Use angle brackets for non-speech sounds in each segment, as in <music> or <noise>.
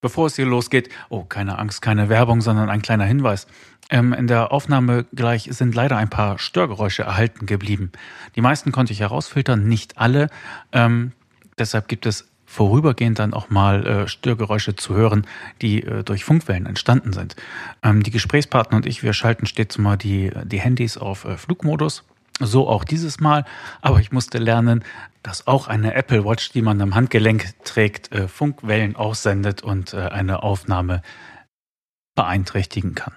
Bevor es hier losgeht, oh, keine Angst, keine Werbung, sondern ein kleiner Hinweis. Ähm, in der Aufnahme gleich sind leider ein paar Störgeräusche erhalten geblieben. Die meisten konnte ich herausfiltern, nicht alle. Ähm, deshalb gibt es vorübergehend dann auch mal äh, Störgeräusche zu hören, die äh, durch Funkwellen entstanden sind. Ähm, die Gesprächspartner und ich, wir schalten stets mal die, die Handys auf äh, Flugmodus so auch dieses Mal. Aber ich musste lernen, dass auch eine Apple Watch, die man am Handgelenk trägt, äh, Funkwellen aussendet und äh, eine Aufnahme beeinträchtigen kann.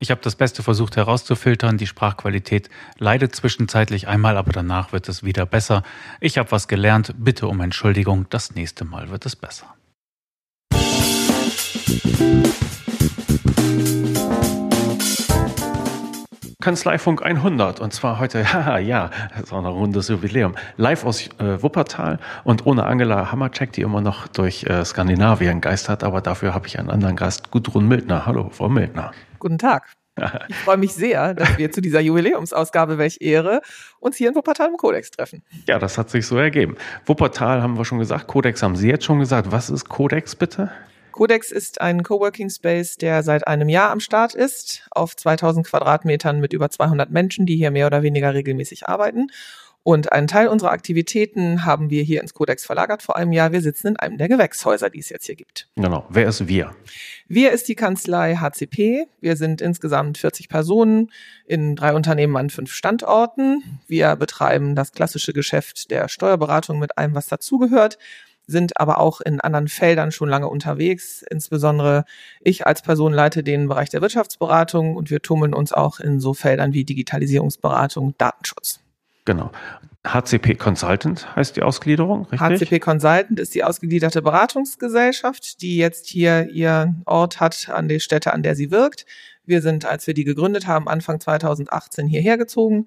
Ich habe das Beste versucht herauszufiltern. Die Sprachqualität leidet zwischenzeitlich einmal, aber danach wird es wieder besser. Ich habe was gelernt. Bitte um Entschuldigung. Das nächste Mal wird es besser. Kanzleifunk 100 und zwar heute, <laughs> haha, ja, das ist auch ein rundes Jubiläum, live aus äh, Wuppertal und ohne Angela Hammercheck, die immer noch durch äh, Skandinavien geistert, aber dafür habe ich einen anderen Gast, Gudrun Mildner. Hallo, Frau Mildner. Guten Tag. <laughs> Ich freue mich sehr, dass wir zu dieser Jubiläumsausgabe, welch Ehre, uns hier in Wuppertal im Codex treffen. Ja, das hat sich so ergeben. Wuppertal haben wir schon gesagt, Codex haben Sie jetzt schon gesagt. Was ist Codex bitte? Codex ist ein Coworking Space, der seit einem Jahr am Start ist, auf 2000 Quadratmetern mit über 200 Menschen, die hier mehr oder weniger regelmäßig arbeiten. Und einen Teil unserer Aktivitäten haben wir hier ins Codex verlagert vor einem Jahr. Wir sitzen in einem der Gewächshäuser, die es jetzt hier gibt. Genau. Wer ist wir? Wir ist die Kanzlei HCP. Wir sind insgesamt 40 Personen in drei Unternehmen an fünf Standorten. Wir betreiben das klassische Geschäft der Steuerberatung mit allem, was dazugehört sind aber auch in anderen Feldern schon lange unterwegs. Insbesondere ich als Person leite den Bereich der Wirtschaftsberatung und wir tummeln uns auch in so Feldern wie Digitalisierungsberatung, Datenschutz. Genau. HCP Consultant heißt die Ausgliederung, richtig? HCP Consultant ist die ausgegliederte Beratungsgesellschaft, die jetzt hier ihren Ort hat an der Stätte, an der sie wirkt. Wir sind, als wir die gegründet haben, Anfang 2018 hierher gezogen.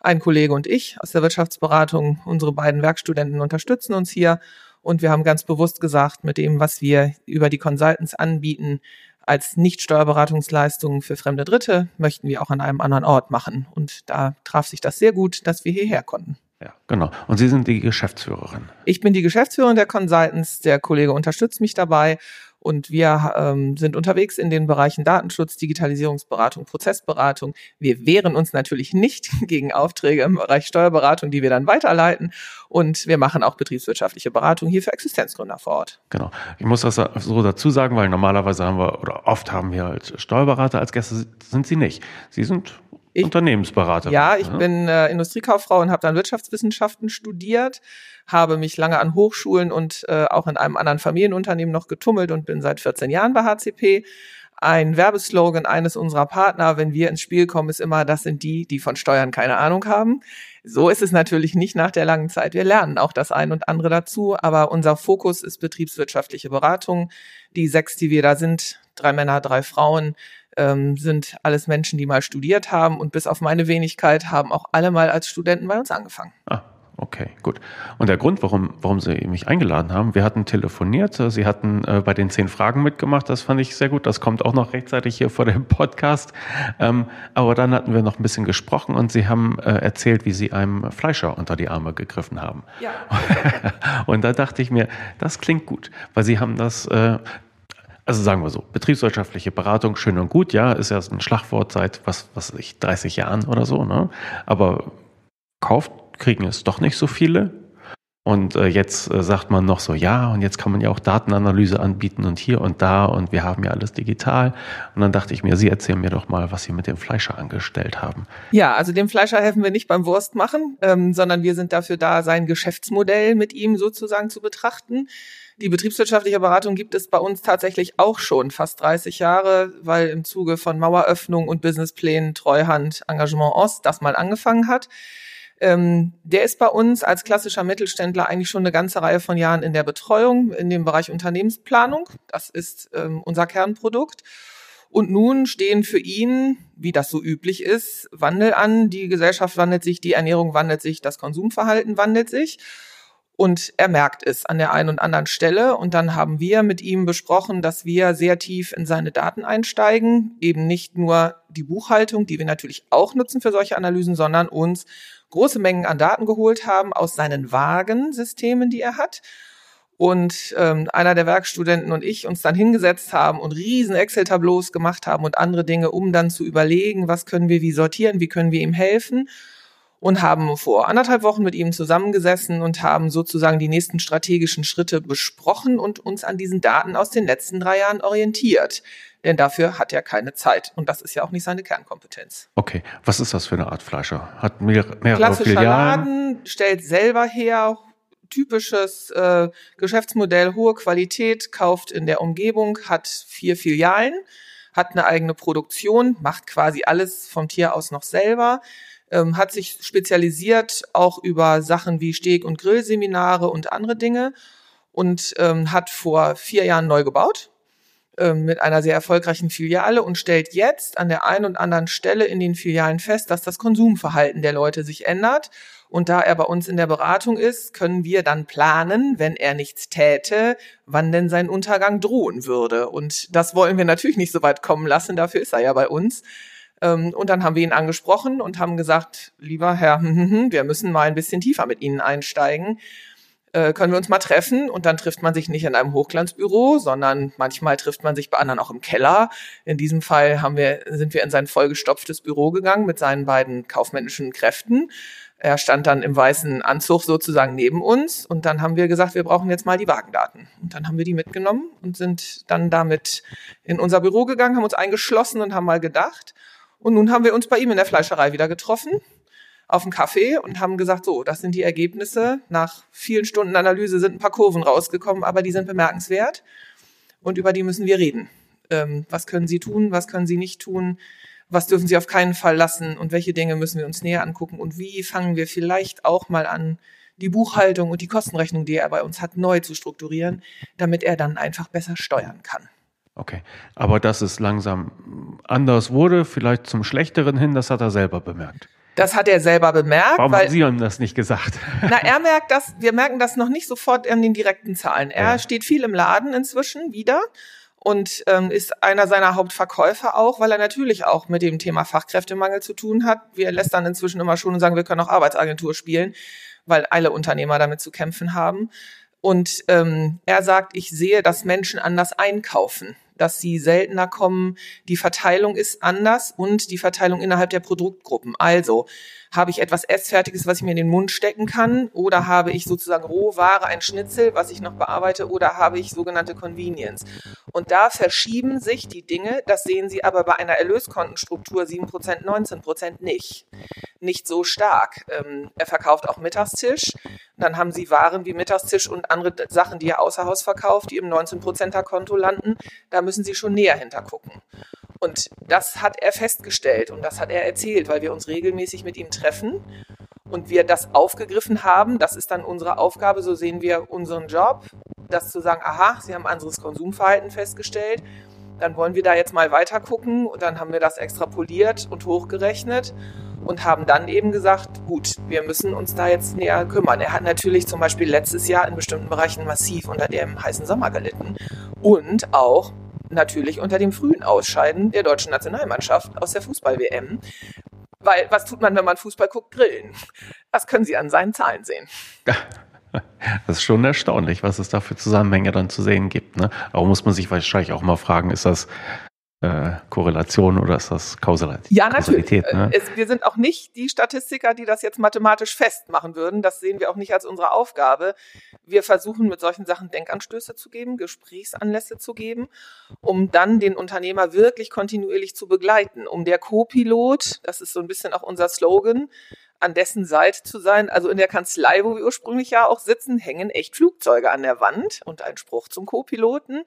Ein Kollege und ich aus der Wirtschaftsberatung, unsere beiden Werkstudenten unterstützen uns hier und wir haben ganz bewusst gesagt, mit dem, was wir über die Consultants anbieten, als Nicht-Steuerberatungsleistungen für fremde Dritte, möchten wir auch an einem anderen Ort machen. Und da traf sich das sehr gut, dass wir hierher konnten. Ja, genau. Und Sie sind die Geschäftsführerin. Ich bin die Geschäftsführerin der Consultants. Der Kollege unterstützt mich dabei. Und wir ähm, sind unterwegs in den Bereichen Datenschutz, Digitalisierungsberatung, Prozessberatung. Wir wehren uns natürlich nicht <laughs> gegen Aufträge im Bereich Steuerberatung, die wir dann weiterleiten. Und wir machen auch betriebswirtschaftliche Beratung hier für Existenzgründer vor Ort. Genau. Ich muss das so dazu sagen, weil normalerweise haben wir oder oft haben wir als Steuerberater als Gäste, sind sie nicht. Sie sind ich, Unternehmensberater. Ja, ich ja? bin äh, Industriekauffrau und habe dann Wirtschaftswissenschaften studiert, habe mich lange an Hochschulen und äh, auch in einem anderen Familienunternehmen noch getummelt und bin seit 14 Jahren bei HCP. Ein Werbeslogan eines unserer Partner, wenn wir ins Spiel kommen, ist immer, das sind die, die von Steuern keine Ahnung haben. So ist es natürlich nicht nach der langen Zeit. Wir lernen auch das ein und andere dazu, aber unser Fokus ist betriebswirtschaftliche Beratung. Die sechs, die wir da sind, drei Männer, drei Frauen, ähm, sind alles Menschen, die mal studiert haben und bis auf meine Wenigkeit haben auch alle mal als Studenten bei uns angefangen. Ah. Okay, gut. Und der Grund, warum, warum Sie mich eingeladen haben, wir hatten telefoniert, Sie hatten äh, bei den zehn Fragen mitgemacht, das fand ich sehr gut, das kommt auch noch rechtzeitig hier vor dem Podcast. Ähm, aber dann hatten wir noch ein bisschen gesprochen und Sie haben äh, erzählt, wie Sie einem Fleischer unter die Arme gegriffen haben. Ja. <laughs> und da dachte ich mir, das klingt gut, weil Sie haben das, äh, also sagen wir so, betriebswirtschaftliche Beratung, schön und gut, ja, ist ja ein Schlagwort seit, was, was weiß ich, 30 Jahren oder so, ne? Aber kauft, kriegen es doch nicht so viele. Und äh, jetzt äh, sagt man noch so, ja, und jetzt kann man ja auch Datenanalyse anbieten und hier und da und wir haben ja alles digital. Und dann dachte ich mir, Sie erzählen mir doch mal, was Sie mit dem Fleischer angestellt haben. Ja, also dem Fleischer helfen wir nicht beim Wurst machen, ähm, sondern wir sind dafür da, sein Geschäftsmodell mit ihm sozusagen zu betrachten. Die betriebswirtschaftliche Beratung gibt es bei uns tatsächlich auch schon fast 30 Jahre, weil im Zuge von Maueröffnung und Businessplänen Treuhand Engagement Ost das mal angefangen hat. Ähm, der ist bei uns als klassischer Mittelständler eigentlich schon eine ganze Reihe von Jahren in der Betreuung, in dem Bereich Unternehmensplanung. Das ist ähm, unser Kernprodukt. Und nun stehen für ihn, wie das so üblich ist, Wandel an. Die Gesellschaft wandelt sich, die Ernährung wandelt sich, das Konsumverhalten wandelt sich. Und er merkt es an der einen und anderen Stelle. Und dann haben wir mit ihm besprochen, dass wir sehr tief in seine Daten einsteigen. Eben nicht nur die Buchhaltung, die wir natürlich auch nutzen für solche Analysen, sondern uns große Mengen an Daten geholt haben aus seinen Wagensystemen, die er hat und ähm, einer der Werkstudenten und ich uns dann hingesetzt haben und riesen Excel-Tableaus gemacht haben und andere Dinge, um dann zu überlegen, was können wir wie sortieren, wie können wir ihm helfen und haben vor anderthalb Wochen mit ihm zusammengesessen und haben sozusagen die nächsten strategischen Schritte besprochen und uns an diesen Daten aus den letzten drei Jahren orientiert. Denn dafür hat er keine Zeit. Und das ist ja auch nicht seine Kernkompetenz. Okay, was ist das für eine Art Fleischer? Hat mehrere, mehrere Klassischer Filialen? Laden, stellt selber her, typisches äh, Geschäftsmodell, hohe Qualität, kauft in der Umgebung, hat vier Filialen, hat eine eigene Produktion, macht quasi alles vom Tier aus noch selber, ähm, hat sich spezialisiert auch über Sachen wie Steg- und Grillseminare und andere Dinge und ähm, hat vor vier Jahren neu gebaut mit einer sehr erfolgreichen Filiale und stellt jetzt an der einen und anderen Stelle in den Filialen fest, dass das Konsumverhalten der Leute sich ändert und da er bei uns in der Beratung ist, können wir dann planen, wenn er nichts täte, wann denn sein Untergang drohen würde. Und das wollen wir natürlich nicht so weit kommen lassen, dafür ist er ja bei uns. Ähm, und dann haben wir ihn angesprochen und haben gesagt, lieber Herr, <laughs> wir müssen mal ein bisschen tiefer mit Ihnen einsteigen. Äh, können wir uns mal treffen und dann trifft man sich nicht in einem Hochglanzbüro, sondern manchmal trifft man sich bei anderen auch im Keller. In diesem Fall haben wir, sind wir in sein vollgestopftes Büro gegangen mit seinen beiden kaufmännischen Kräften er stand dann im weißen Anzug sozusagen neben uns und dann haben wir gesagt, wir brauchen jetzt mal die Wagendaten. Und dann haben wir die mitgenommen und sind dann damit in unser Büro gegangen, haben uns eingeschlossen und haben mal gedacht. Und nun haben wir uns bei ihm in der Fleischerei wieder getroffen auf dem Kaffee und haben gesagt, so, das sind die Ergebnisse. Nach vielen Stunden Analyse sind ein paar Kurven rausgekommen, aber die sind bemerkenswert und über die müssen wir reden. Ähm, was können Sie tun, was können Sie nicht tun? was dürfen sie auf keinen Fall lassen und welche Dinge müssen wir uns näher angucken und wie fangen wir vielleicht auch mal an, die Buchhaltung und die Kostenrechnung, die er bei uns hat, neu zu strukturieren, damit er dann einfach besser steuern kann. Okay, aber dass es langsam anders wurde, vielleicht zum Schlechteren hin, das hat er selber bemerkt. Das hat er selber bemerkt. Warum weil, haben Sie ihm das nicht gesagt? <laughs> Na, er merkt das, wir merken das noch nicht sofort an den direkten Zahlen. Er ja. steht viel im Laden inzwischen wieder und ähm, ist einer seiner Hauptverkäufer auch, weil er natürlich auch mit dem Thema Fachkräftemangel zu tun hat. Wir lästern inzwischen immer schon und sagen, wir können auch Arbeitsagentur spielen, weil alle Unternehmer damit zu kämpfen haben. Und ähm, er sagt, ich sehe, dass Menschen anders einkaufen, dass sie seltener kommen. Die Verteilung ist anders und die Verteilung innerhalb der Produktgruppen. Also habe ich etwas Essfertiges, was ich mir in den Mund stecken kann? Oder habe ich sozusagen Rohware, ein Schnitzel, was ich noch bearbeite? Oder habe ich sogenannte Convenience? Und da verschieben sich die Dinge. Das sehen Sie aber bei einer Erlöskontenstruktur 7%, 19% nicht. Nicht so stark. Ähm, er verkauft auch Mittagstisch. Dann haben Sie Waren wie Mittagstisch und andere Sachen, die er außer Haus verkauft, die im 19%er Konto landen. Da müssen Sie schon näher hintergucken. Und das hat er festgestellt und das hat er erzählt, weil wir uns regelmäßig mit ihm treffen und wir das aufgegriffen haben. Das ist dann unsere Aufgabe, so sehen wir unseren Job, das zu sagen, aha, Sie haben anderes Konsumverhalten festgestellt. Dann wollen wir da jetzt mal weiter gucken und dann haben wir das extrapoliert und hochgerechnet und haben dann eben gesagt, gut, wir müssen uns da jetzt näher kümmern. Er hat natürlich zum Beispiel letztes Jahr in bestimmten Bereichen massiv unter dem heißen Sommer gelitten und auch natürlich unter dem frühen Ausscheiden der deutschen Nationalmannschaft aus der Fußball-WM. Weil was tut man, wenn man Fußball guckt? Grillen. Das können Sie an seinen Zahlen sehen. <laughs> Das ist schon erstaunlich, was es da für Zusammenhänge dann zu sehen gibt. Ne? Aber muss man sich wahrscheinlich auch mal fragen, ist das äh, Korrelation oder ist das Kausalität? Ja, natürlich. Ne? Es, wir sind auch nicht die Statistiker, die das jetzt mathematisch festmachen würden. Das sehen wir auch nicht als unsere Aufgabe. Wir versuchen mit solchen Sachen Denkanstöße zu geben, Gesprächsanlässe zu geben, um dann den Unternehmer wirklich kontinuierlich zu begleiten, um der Co-Pilot, das ist so ein bisschen auch unser Slogan, an dessen Seite zu sein. Also in der Kanzlei, wo wir ursprünglich ja auch sitzen, hängen echt Flugzeuge an der Wand und ein Spruch zum Co-Piloten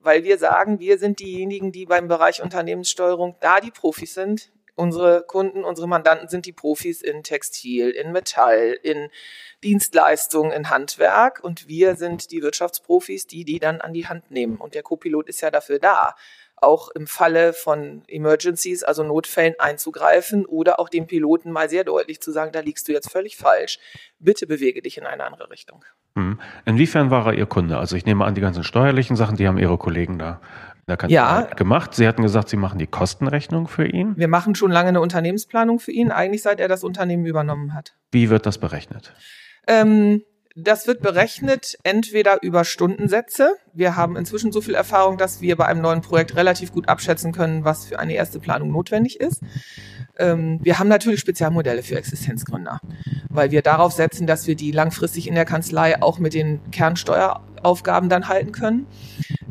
weil wir sagen, wir sind diejenigen, die beim Bereich Unternehmenssteuerung da die Profis sind. Unsere Kunden, unsere Mandanten sind die Profis in Textil, in Metall, in Dienstleistungen, in Handwerk und wir sind die Wirtschaftsprofis, die die dann an die Hand nehmen. Und der Copilot ist ja dafür da, auch im Falle von Emergencies, also Notfällen einzugreifen oder auch dem Piloten mal sehr deutlich zu sagen, da liegst du jetzt völlig falsch. Bitte bewege dich in eine andere Richtung. Hm. Inwiefern war er Ihr Kunde? Also ich nehme an, die ganzen steuerlichen Sachen, die haben Ihre Kollegen da in der ja. gemacht. Sie hatten gesagt, Sie machen die Kostenrechnung für ihn. Wir machen schon lange eine Unternehmensplanung für ihn, eigentlich seit er das Unternehmen übernommen hat. Wie wird das berechnet? Ähm, Das wird berechnet entweder über Stundensätze. Wir haben inzwischen so viel Erfahrung, dass wir bei einem neuen Projekt relativ gut abschätzen können, was für eine erste Planung notwendig ist. Ähm, wir haben natürlich Spezialmodelle für Existenzgründer, weil wir darauf setzen, dass wir die langfristig in der Kanzlei auch mit den Kernsteueraufgaben dann halten können.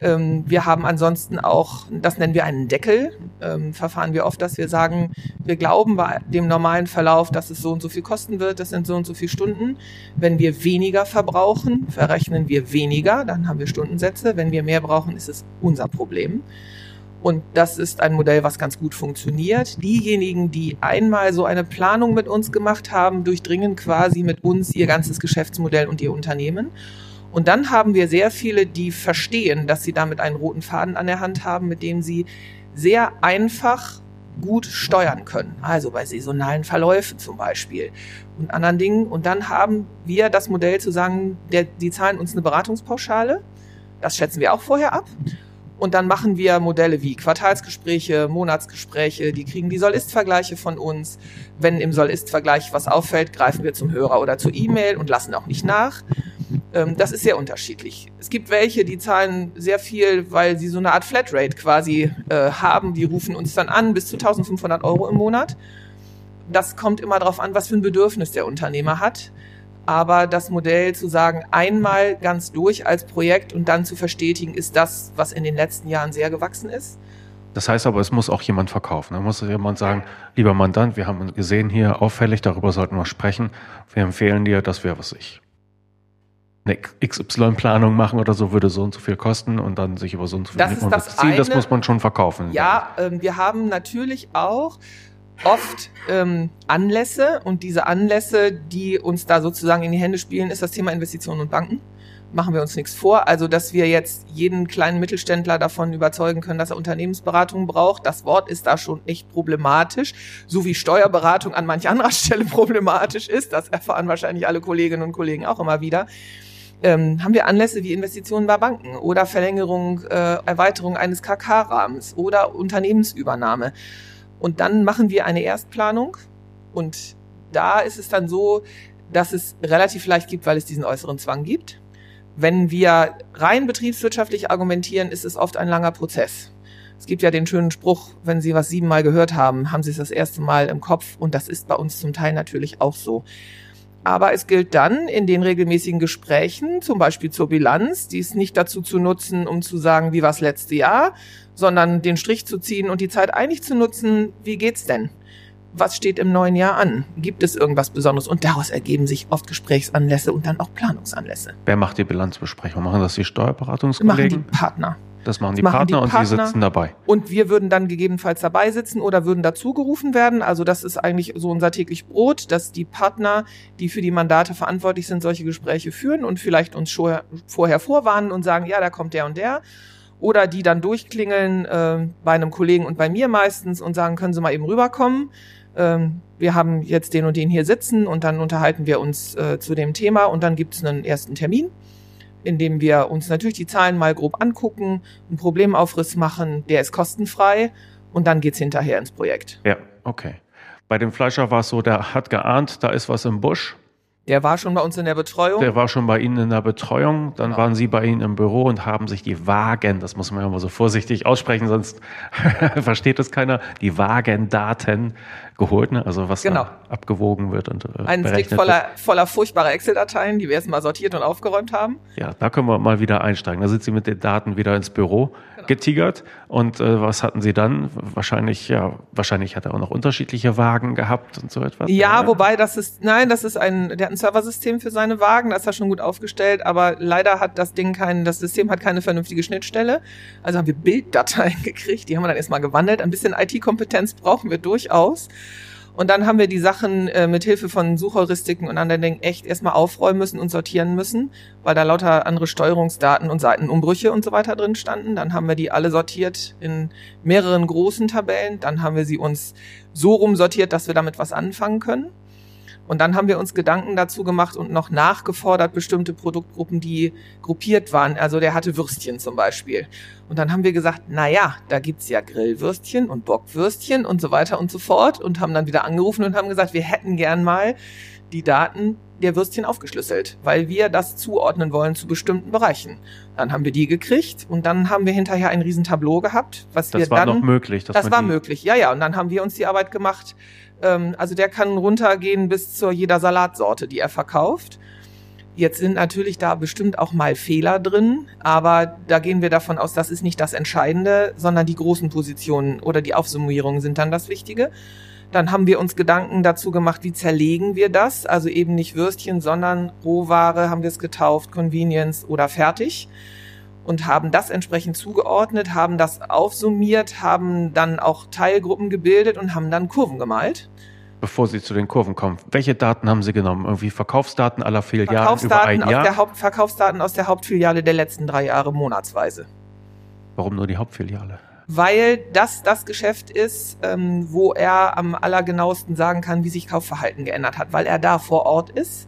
Ähm, wir haben ansonsten auch, das nennen wir einen Deckel, ähm, verfahren wir oft, dass wir sagen, wir glauben bei dem normalen Verlauf, dass es so und so viel kosten wird, das sind so und so viele Stunden. Wenn wir weniger verbrauchen, verrechnen wir weniger, dann haben wir Stundensätze. Wenn wir mehr brauchen, ist es unser Problem. Und das ist ein Modell, was ganz gut funktioniert. Diejenigen, die einmal so eine Planung mit uns gemacht haben, durchdringen quasi mit uns ihr ganzes Geschäftsmodell und ihr Unternehmen. Und dann haben wir sehr viele, die verstehen, dass sie damit einen roten Faden an der Hand haben, mit dem sie sehr einfach gut steuern können. Also bei saisonalen Verläufen zum Beispiel und anderen Dingen. Und dann haben wir das Modell zu sagen, der, die zahlen uns eine Beratungspauschale. Das schätzen wir auch vorher ab. Und dann machen wir Modelle wie Quartalsgespräche, Monatsgespräche, die kriegen die Soll-Ist-Vergleiche von uns. Wenn im Soll-Ist-Vergleich was auffällt, greifen wir zum Hörer oder zur E-Mail und lassen auch nicht nach. Ähm, das ist sehr unterschiedlich. Es gibt welche, die zahlen sehr viel, weil sie so eine Art Flatrate quasi äh, haben. Die rufen uns dann an, bis zu 1500 Euro im Monat. Das kommt immer darauf an, was für ein Bedürfnis der Unternehmer hat aber das Modell zu sagen, einmal ganz durch als Projekt und dann zu verstetigen, ist das, was in den letzten Jahren sehr gewachsen ist. Das heißt aber, es muss auch jemand verkaufen. Da muss jemand sagen, lieber Mandant, wir haben gesehen hier auffällig, darüber sollten wir sprechen. Wir empfehlen dir, dass wir, was ich, eine XY-Planung machen oder so, würde so und so viel kosten und dann sich über so und so viel das ist das, Ziel, das muss man schon verkaufen. Ja, ähm, wir haben natürlich auch oft ähm, Anlässe und diese Anlässe, die uns da sozusagen in die Hände spielen, ist das Thema Investitionen und Banken. Machen wir uns nichts vor. Also, dass wir jetzt jeden kleinen Mittelständler davon überzeugen können, dass er Unternehmensberatung braucht. Das Wort ist da schon echt problematisch. So wie Steuerberatung an manch anderer <laughs> Stelle problematisch ist. Das erfahren wahrscheinlich alle Kolleginnen und Kollegen auch immer wieder. Ähm, haben wir Anlässe wie Investitionen bei Banken oder Verlängerung, äh, Erweiterung eines KK-Rahmens oder Unternehmensübernahme. Und dann machen wir eine Erstplanung und da ist es dann so, dass es relativ leicht gibt, weil es diesen äußeren Zwang gibt. Wenn wir rein betriebswirtschaftlich argumentieren, ist es oft ein langer Prozess. Es gibt ja den schönen Spruch, wenn Sie was siebenmal gehört haben, haben Sie es das erste Mal im Kopf und das ist bei uns zum Teil natürlich auch so. Aber es gilt dann in den regelmäßigen Gesprächen, zum Beispiel zur Bilanz, dies nicht dazu zu nutzen, um zu sagen, wie war das letzte Jahr, sondern den Strich zu ziehen und die Zeit eigentlich zu nutzen, wie geht's denn? Was steht im neuen Jahr an? Gibt es irgendwas Besonderes? Und daraus ergeben sich oft Gesprächsanlässe und dann auch Planungsanlässe. Wer macht die Bilanzbesprechung? Machen das die Steuerberatungskollegen? Machen die Partner. Das machen die, machen Partner, die Partner und die sitzen dabei. Und wir würden dann gegebenenfalls dabei sitzen oder würden dazu gerufen werden. Also das ist eigentlich so unser täglich Brot, dass die Partner, die für die Mandate verantwortlich sind, solche Gespräche führen und vielleicht uns vorher vorwarnen und sagen, ja, da kommt der und der oder die dann durchklingeln äh, bei einem Kollegen und bei mir meistens und sagen, können Sie mal eben rüberkommen. Ähm, wir haben jetzt den und den hier sitzen und dann unterhalten wir uns äh, zu dem Thema und dann gibt es einen ersten Termin, in dem wir uns natürlich die Zahlen mal grob angucken, einen Problemaufriss machen, der ist kostenfrei und dann geht's hinterher ins Projekt. Ja, okay. Bei dem Fleischer war es so, der hat geahnt, da ist was im Busch der war schon bei uns in der Betreuung? Der war schon bei Ihnen in der Betreuung. Dann genau. waren Sie bei Ihnen im Büro und haben sich die Wagen, das muss man ja immer so vorsichtig aussprechen, sonst <laughs> versteht es keiner, die Wagendaten geholt, ne? also was genau. abgewogen wird und äh, Ein Stick voller, voller furchtbarer Excel-Dateien, die wir erstmal sortiert und aufgeräumt haben. Ja, da können wir mal wieder einsteigen. Da sind Sie mit den Daten wieder ins Büro. Getigert. Und äh, was hatten Sie dann? Wahrscheinlich, ja, wahrscheinlich hat er auch noch unterschiedliche Wagen gehabt und so etwas. Ja, ja, wobei das ist, nein, das ist ein, der hat ein Serversystem für seine Wagen, das ist er schon gut aufgestellt, aber leider hat das Ding kein, das System hat keine vernünftige Schnittstelle. Also haben wir Bilddateien <laughs> gekriegt, die haben wir dann erstmal gewandelt. Ein bisschen IT-Kompetenz brauchen wir durchaus. Und dann haben wir die Sachen äh, mit Hilfe von Suchheuristiken und anderen Dingen echt erstmal aufräumen müssen und sortieren müssen, weil da lauter andere Steuerungsdaten und Seitenumbrüche und so weiter drin standen. Dann haben wir die alle sortiert in mehreren großen Tabellen. Dann haben wir sie uns so rumsortiert, dass wir damit was anfangen können. Und dann haben wir uns Gedanken dazu gemacht und noch nachgefordert, bestimmte Produktgruppen, die gruppiert waren. Also der hatte Würstchen zum Beispiel. Und dann haben wir gesagt, na ja, da gibt's ja Grillwürstchen und Bockwürstchen und so weiter und so fort und haben dann wieder angerufen und haben gesagt, wir hätten gern mal die Daten der Würstchen aufgeschlüsselt, weil wir das zuordnen wollen zu bestimmten Bereichen. Dann haben wir die gekriegt und dann haben wir hinterher ein Riesentableau gehabt, was das wir war dann. noch möglich. dass das war möglich, ja, ja. Und dann haben wir uns die Arbeit gemacht. Ähm, also der kann runtergehen bis zu jeder Salatsorte, die er verkauft. Jetzt sind natürlich da bestimmt auch mal Fehler drin, aber da gehen wir davon aus, das ist nicht das Entscheidende, sondern die großen Positionen oder die Aufsummierungen sind dann das Wichtige. Dann haben wir uns Gedanken dazu gemacht, wie zerlegen wir das? Also eben nicht Würstchen, sondern Rohware haben wir es getauft, Convenience oder fertig und haben das entsprechend zugeordnet, haben das aufsummiert, haben dann auch Teilgruppen gebildet und haben dann Kurven gemalt. Bevor Sie zu den Kurven kommen, welche Daten haben Sie genommen? Irgendwie Verkaufsdaten aller Filialen über Verkaufsdaten ein aus, Jahr? der Haupt, Verkaufsdaten aus der Hauptfiliale der letzten drei Jahre monatsweise. Warum nur die Hauptfiliale? Weil das das Geschäft ist, ähm, wo er am allergenauesten sagen kann, wie sich Kaufverhalten geändert hat, weil er da vor Ort ist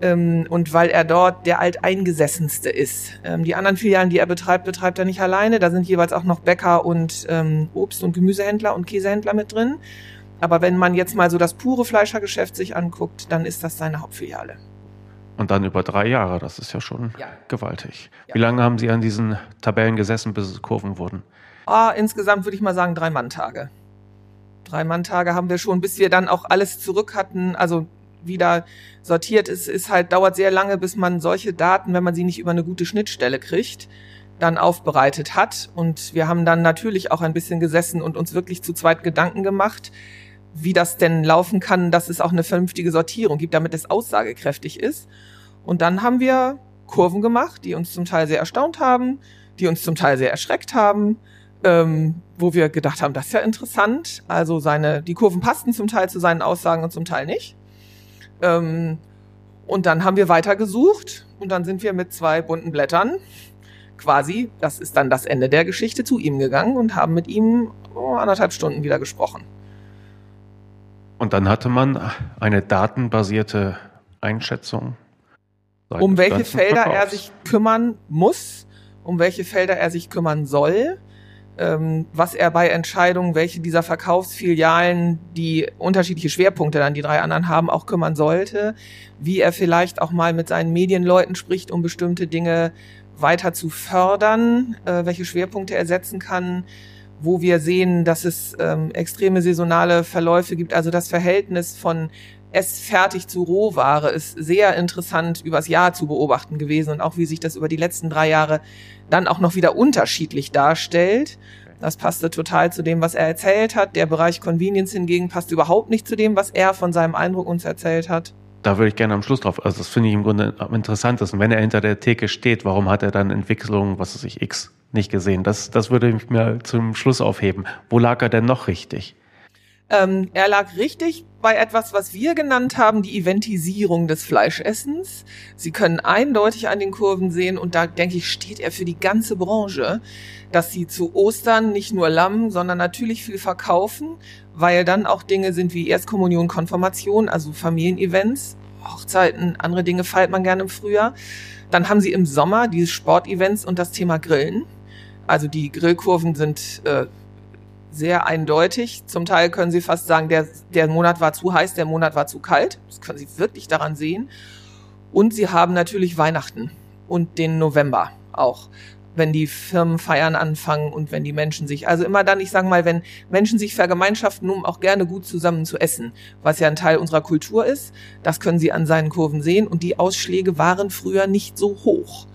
ähm, und weil er dort der alteingesessenste ist. Ähm, die anderen Filialen, die er betreibt, betreibt er nicht alleine. Da sind jeweils auch noch Bäcker und ähm, Obst- und Gemüsehändler und Käsehändler mit drin. Aber wenn man jetzt mal so das pure Fleischergeschäft sich anguckt, dann ist das seine Hauptfiliale. Und dann über drei Jahre, das ist ja schon Ja. gewaltig. Ja. Wie lange haben Sie an diesen Tabellen gesessen, bis es Kurven wurden? Ah, insgesamt würde ich mal sagen drei Manntage. Drei Manntage haben wir schon, bis wir dann auch alles zurück hatten, also wieder sortiert ist, ist halt, dauert sehr lange, bis man solche Daten, wenn man sie nicht über eine gute Schnittstelle kriegt, dann aufbereitet hat. Und wir haben dann natürlich auch ein bisschen gesessen und uns wirklich zu zweit Gedanken gemacht, wie das denn laufen kann, dass es auch eine vernünftige Sortierung gibt, damit es aussagekräftig ist. Und dann haben wir Kurven gemacht, die uns zum Teil sehr erstaunt haben, die uns zum Teil sehr erschreckt haben, ähm, wo wir gedacht haben, das ist ja interessant. Also seine, die Kurven passten zum Teil zu seinen Aussagen und zum Teil nicht. Ähm, und dann haben wir weitergesucht und dann sind wir mit zwei bunten Blättern quasi, das ist dann das Ende der Geschichte, zu ihm gegangen und haben mit ihm oh, anderthalb Stunden wieder gesprochen. Und dann hatte man eine datenbasierte Einschätzung. um welche Felder er Verkaufs. sich kümmern muss, um welche Felder er sich kümmern soll, ähm, was er bei Entscheidungen, welche dieser Verkaufsfilialen, die unterschiedliche Schwerpunkte dann die drei anderen haben, auch kümmern sollte, wie er vielleicht auch mal mit seinen Medienleuten spricht, um bestimmte Dinge weiter zu fördern, äh, welche Schwerpunkte er setzen kann, wo wir sehen, dass es ähm, extreme saisonale Verläufe gibt, also das Verhältnis von Essfertig zu Rohware ist sehr interessant übers Jahr zu beobachten gewesen und auch wie sich das über die letzten drei Jahre dann auch noch wieder unterschiedlich darstellt. Das passte total zu dem, was er erzählt hat. Der Bereich Convenience hingegen passt überhaupt nicht zu dem, was er von seinem Eindruck uns erzählt hat. Da würde ich gerne am Schluss drauf. Also das finde ich im Grunde am interessantesten. Wenn er hinter der Theke steht, warum hat er dann Entwicklungen, was weiß ich, X nicht gesehen? Das, das würde ich mir zum Schluss aufheben. Wo lag er denn noch richtig? Ähm, er lag richtig bei etwas, was wir genannt haben, die Eventisierung des Fleischessens. Sie können eindeutig an den Kurven sehen und da denke ich, steht er für die ganze Branche, dass sie zu Ostern nicht nur Lamm, sondern natürlich viel verkaufen, weil dann auch Dinge sind wie Erstkommunion, Konfirmation, also Familienevents, Hochzeiten, andere Dinge feiert man gerne im Frühjahr. Dann haben sie im Sommer diese Sportevents und das Thema Grillen. Also die Grillkurven sind äh, sehr eindeutig. Zum Teil können Sie fast sagen, der, der Monat war zu heiß, der Monat war zu kalt. Das können Sie wirklich daran sehen. Und Sie haben natürlich Weihnachten und den November auch, wenn die Firmen feiern anfangen und wenn die Menschen sich, also immer dann, ich sage mal, wenn Menschen sich vergemeinschaften, um auch gerne gut zusammen zu essen, was ja ein Teil unserer Kultur ist, das können Sie an seinen Kurven sehen. Und die Ausschläge waren früher nicht so hoch.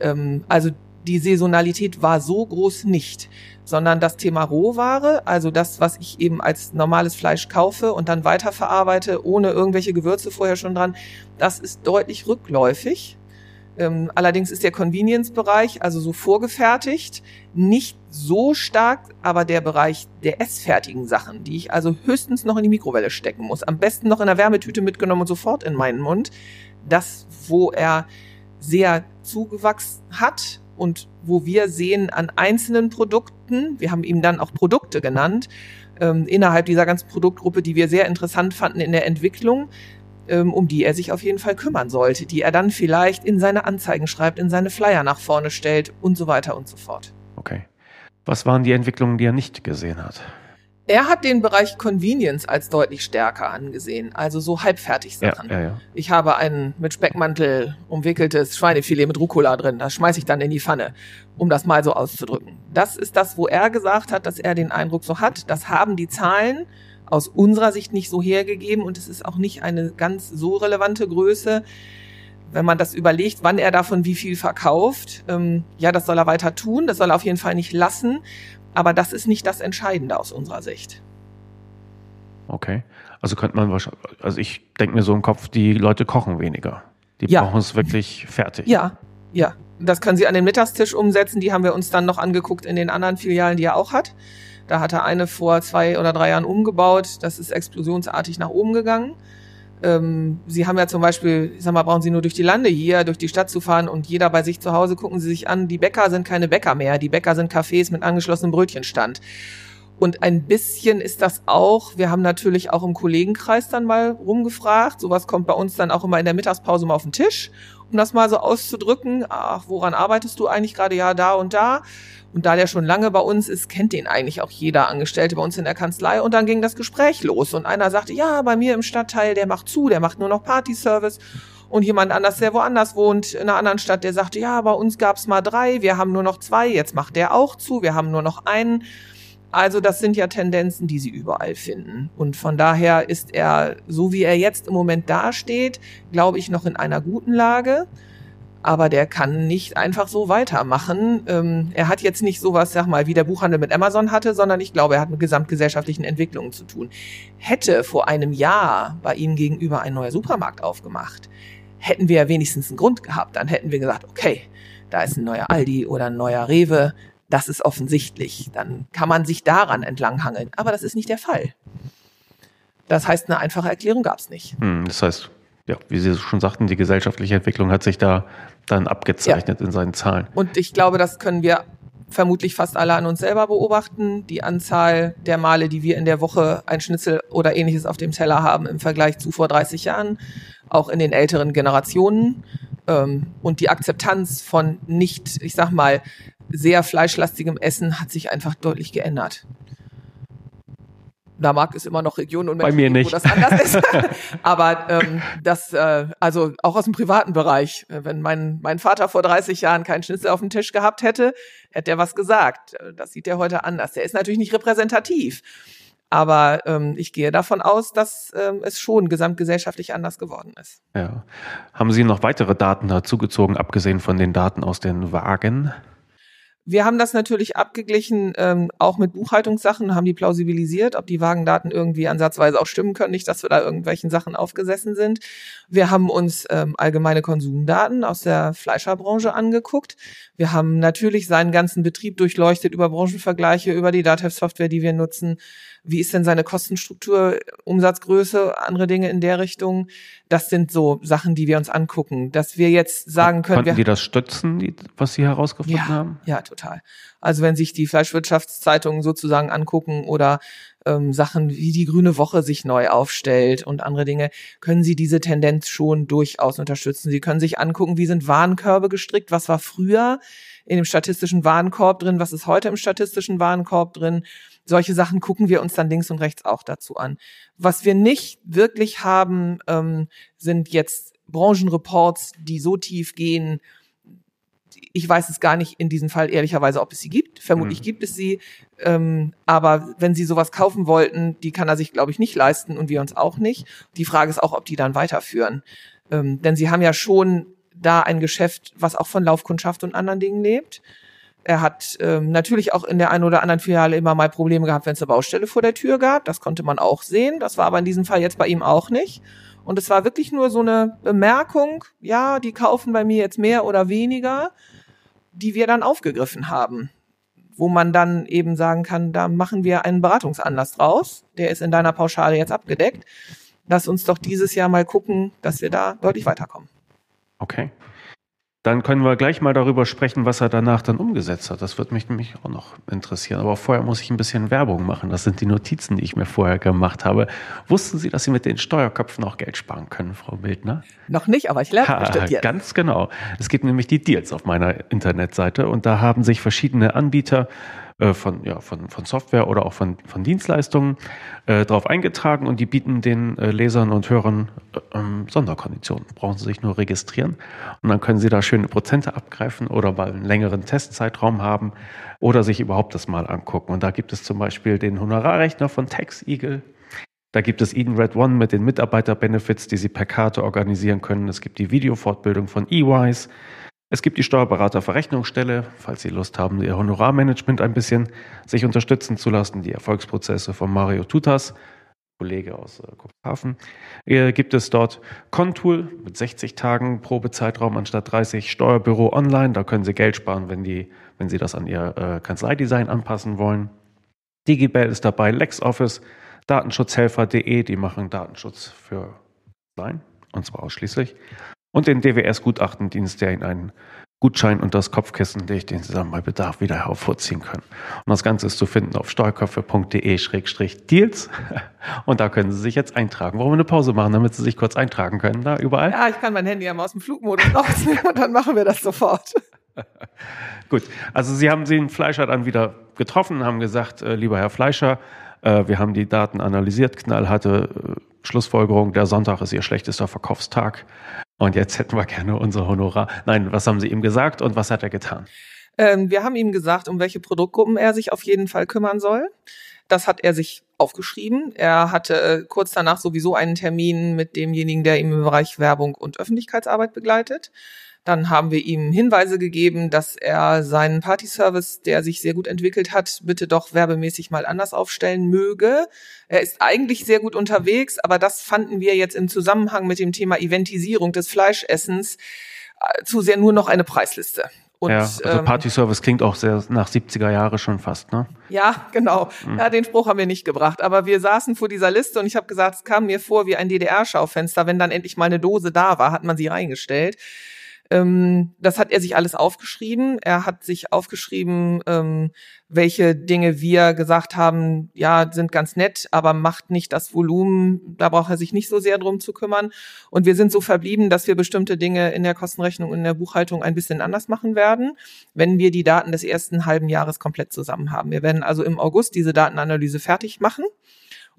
Ähm, also die Saisonalität war so groß nicht sondern das Thema Rohware, also das, was ich eben als normales Fleisch kaufe und dann weiterverarbeite, ohne irgendwelche Gewürze vorher schon dran, das ist deutlich rückläufig. Ähm, allerdings ist der Convenience-Bereich, also so vorgefertigt, nicht so stark, aber der Bereich der essfertigen Sachen, die ich also höchstens noch in die Mikrowelle stecken muss, am besten noch in der Wärmetüte mitgenommen und sofort in meinen Mund, das, wo er sehr zugewachsen hat, und wo wir sehen an einzelnen Produkten, wir haben ihm dann auch Produkte genannt, ähm, innerhalb dieser ganzen Produktgruppe, die wir sehr interessant fanden in der Entwicklung, ähm, um die er sich auf jeden Fall kümmern sollte, die er dann vielleicht in seine Anzeigen schreibt, in seine Flyer nach vorne stellt und so weiter und so fort. Okay. Was waren die Entwicklungen, die er nicht gesehen hat? Er hat den Bereich Convenience als deutlich stärker angesehen, also so Halbfertigsachen. Ja, ja, ja. Ich habe ein mit Speckmantel umwickeltes Schweinefilet mit Rucola drin, das schmeiße ich dann in die Pfanne, um das mal so auszudrücken. Das ist das, wo er gesagt hat, dass er den Eindruck so hat. Das haben die Zahlen aus unserer Sicht nicht so hergegeben und es ist auch nicht eine ganz so relevante Größe. Wenn man das überlegt, wann er davon wie viel verkauft, ähm, ja, das soll er weiter tun, das soll er auf jeden Fall nicht lassen. Aber das ist nicht das Entscheidende aus unserer Sicht. Okay. Also könnte man wahrscheinlich, also ich denke mir so im Kopf, die Leute kochen weniger. Die Ja. brauchen es wirklich fertig. Ja, ja. Das können Sie an den Mittagstisch umsetzen. Die haben wir uns dann noch angeguckt in den anderen Filialen, die er auch hat. Da hat er eine vor zwei oder drei Jahren umgebaut. Das ist explosionsartig nach oben gegangen. Ähm, Sie haben ja zum Beispiel, ich sag mal, brauchen Sie nur durch die Lande hier, durch die Stadt zu fahren und jeder bei sich zu Hause gucken Sie sich an, die Bäcker sind keine Bäcker mehr. Die Bäcker sind Cafés mit angeschlossenem Brötchenstand. Und ein bisschen ist das auch, wir haben natürlich auch im Kollegenkreis dann mal rumgefragt. Sowas kommt bei uns dann auch immer in der Mittagspause mal auf den Tisch, um das mal so auszudrücken. Ach, woran arbeitest du eigentlich gerade? Ja, da und da. Und da der schon lange bei uns ist, kennt den eigentlich auch jeder Angestellte bei uns in der Kanzlei. Und dann ging das Gespräch los. Und einer sagte, ja, bei mir im Stadtteil, der macht zu, der macht nur noch Partyservice. Und jemand anders, der woanders wohnt, in einer anderen Stadt, der sagte, ja, bei uns gab's mal drei, wir haben nur noch zwei, jetzt macht der auch zu, wir haben nur noch einen. Also das sind ja Tendenzen, die Sie überall finden. Und von daher ist er, so wie er jetzt im Moment dasteht, glaube ich, noch in einer guten Lage. Aber der kann nicht einfach so weitermachen. Ähm, er hat jetzt nicht sowas, sag mal, wie der Buchhandel mit Amazon hatte, sondern ich glaube, er hat mit gesamtgesellschaftlichen Entwicklungen zu tun. Hätte vor einem Jahr bei ihm gegenüber ein neuer Supermarkt aufgemacht, hätten wir ja wenigstens einen Grund gehabt. Dann hätten wir gesagt, okay, da ist ein neuer Aldi oder ein neuer Rewe. Das ist offensichtlich. Dann kann man sich daran entlanghangeln. Aber das ist nicht der Fall. Das heißt, eine einfache Erklärung gab es nicht. Hm, das heißt, ja, wie Sie schon sagten, die gesellschaftliche Entwicklung hat sich da dann abgezeichnet in seinen Zahlen. Und ich glaube, das können wir vermutlich fast alle an uns selber beobachten. Die Anzahl der Male, die wir in der Woche ein Schnitzel oder ähnliches auf dem Teller haben im Vergleich zu vor 30 Jahren, auch in den älteren Generationen. Ähm, und die Akzeptanz von nicht, ich sag mal, sehr fleischlastigem Essen hat sich einfach deutlich geändert. Da mag es immer noch Regionen und Bei Menschen mir geben, nicht. wo das anders ist. <laughs> Aber ähm, das, äh, also auch aus dem privaten Bereich, äh, wenn mein, mein Vater vor 30 Jahren keinen Schnitzel auf dem Tisch gehabt hätte, hätte er was gesagt. Äh, Das sieht er heute anders. Der ist natürlich nicht repräsentativ. Aber ähm, ich gehe davon aus, dass ähm, es schon gesamtgesellschaftlich anders geworden ist. Ja. Haben Sie noch weitere Daten dazugezogen, abgesehen von den Daten aus den Wagen? Wir haben das natürlich abgeglichen, ähm, auch mit Buchhaltungssachen, haben die plausibilisiert, ob die Wagendaten irgendwie ansatzweise auch stimmen können, nicht, dass wir da irgendwelchen Sachen aufgesessen sind. Wir haben uns ähm, allgemeine Konsumdaten aus der Fleischerbranche angeguckt. Wir haben natürlich seinen ganzen Betrieb durchleuchtet über Branchenvergleiche, über die Datev-Software, die wir nutzen. Wie ist denn seine Kostenstruktur, Umsatzgröße, andere Dinge in der Richtung? Das sind so Sachen, die wir uns angucken. Dass wir jetzt sagen können, Konnten wir die das stützen, was Sie herausgefunden ja, haben? Ja, total. Also wenn sich die Fleischwirtschaftszeitungen sozusagen angucken oder ähm, Sachen wie die Grüne Woche sich neu aufstellt und andere Dinge, können Sie diese Tendenz schon durchaus unterstützen. Sie können sich angucken, wie sind Warenkörbe gestrickt, was war früher in dem statistischen Warenkorb drin, was ist heute im statistischen Warenkorb drin. Solche Sachen gucken wir uns dann links und rechts auch dazu an. Was wir nicht wirklich haben, ähm, sind jetzt Branchenreports, die so tief gehen, ich weiß es gar nicht in diesem Fall ehrlicherweise, ob es sie gibt. Vermutlich Mhm. gibt es sie. Ähm, aber wenn Sie sowas kaufen wollten, die kann er sich, glaube ich, nicht leisten und wir uns auch nicht. Die Frage ist auch, ob die dann weiterführen. Ähm, denn Sie haben ja schon da ein Geschäft, was auch von Laufkundschaft und anderen Dingen lebt. Er hat ähm, natürlich auch in der einen oder anderen Filiale immer mal Probleme gehabt, wenn es eine Baustelle vor der Tür gab. Das konnte man auch sehen. Das war aber in diesem Fall jetzt bei ihm auch nicht. Und es war wirklich nur so eine Bemerkung, ja, die kaufen bei mir jetzt mehr oder weniger, die wir dann aufgegriffen haben. Wo man dann eben sagen kann, da machen wir einen Beratungsanlass draus. Der ist in deiner Pauschale jetzt abgedeckt. Lass uns doch dieses Jahr mal gucken, dass wir da deutlich weiterkommen. Okay. Dann können wir gleich mal darüber sprechen, was er danach dann umgesetzt hat. Das wird mich nämlich auch noch interessieren. Aber vorher muss ich ein bisschen Werbung machen. Das sind die Notizen, die ich mir vorher gemacht habe. Wussten Sie, dass Sie mit den Steuerköpfen auch Geld sparen können, Frau Bildner? Noch nicht, aber ich lerne Ha, bestimmt jetzt. ganz genau. Es gibt nämlich die Deals auf meiner Internetseite und da haben sich verschiedene Anbieter äh, von, ja, von, von Software oder auch von, von Dienstleistungen äh, drauf eingetragen und die bieten den äh, Lesern und Hörern äh, ähm, Sonderkonditionen. Brauchen sie sich nur registrieren und dann können sie da schöne Prozente abgreifen oder mal einen längeren Testzeitraum haben oder sich überhaupt das mal angucken. Und da gibt es zum Beispiel den Honorarrechner von Tax Eagle. Da gibt es Eden Red One mit den Mitarbeiter-Benefits, die Sie per Karte organisieren können. Es gibt die Videofortbildung von EYs. Es gibt die Steuerberater-Verrechnungsstelle, falls Sie Lust haben, Ihr Honorarmanagement ein bisschen sich unterstützen zu lassen. Die Erfolgsprozesse von Mario Tutas, Kollege aus Cuxhaven. Äh, gibt es dort Contool mit 60 Tagen Probezeitraum anstatt 30 Steuerbüro online. Da können Sie Geld sparen, wenn, die, wenn Sie das an Ihr äh, Kanzleidesign anpassen wollen. Digibel ist dabei, LexOffice, Datenschutzhelfer.de, die machen Datenschutz für Sein, und zwar ausschließlich und den DWS-Gutachtendienst, der Ihnen einen Gutschein und das Kopfkissen legt, den Sie dann bei Bedarf wieder hervorziehen können. Und das Ganze ist zu finden auf steuerköpfe.de-deals. <laughs> Und da können Sie sich jetzt eintragen. Wollen wir eine Pause machen, damit Sie sich kurz eintragen können, da überall? Ja, ich kann mein Handy ja mal aus dem Flugmodus <laughs> rausnehmen und dann machen wir das sofort. <laughs> Gut, also Sie haben den Fleischer dann wieder getroffen, haben gesagt, äh, lieber Herr Fleischer, äh, wir haben die Daten analysiert, knallharte äh, Schlussfolgerung, der Sonntag ist Ihr schlechtester Verkaufstag. Und jetzt hätten wir gerne unser Honorar. Nein, was haben Sie ihm gesagt und was hat er getan? Ähm, wir haben ihm gesagt, um welche Produktgruppen er sich auf jeden Fall kümmern soll. Das hat er sich aufgeschrieben. Er hatte äh, kurz danach sowieso einen Termin mit demjenigen, der ihm im Bereich Werbung und Öffentlichkeitsarbeit begleitet. Dann haben wir ihm Hinweise gegeben, dass er seinen Party-Service, der sich sehr gut entwickelt hat, bitte doch werbemäßig mal anders aufstellen möge. Er ist eigentlich sehr gut unterwegs, aber das fanden wir jetzt im Zusammenhang mit dem Thema Eventisierung des Fleischessens äh, zu sehr nur noch eine Preisliste. Und, ja, also ähm, Party Service klingt auch sehr nach 70er Jahre schon fast, ne? Ja, genau. Mhm. Ja, den Spruch haben wir nicht gebracht. Aber wir saßen vor dieser Liste und ich habe gesagt, es kam mir vor wie ein DDR-Schaufenster. Wenn dann endlich mal eine Dose da war, hat man sie reingestellt. Ähm, das hat er sich alles aufgeschrieben. Er hat sich aufgeschrieben, ähm, welche Dinge wir gesagt haben, ja, sind ganz nett, aber macht nicht das Volumen. Da braucht er sich nicht so sehr drum zu kümmern. Und wir sind so verblieben, dass wir bestimmte Dinge in der Kostenrechnung und in der Buchhaltung ein bisschen anders machen werden, wenn wir die Daten des ersten halben Jahres komplett zusammen haben. Wir werden also im August diese Datenanalyse fertig machen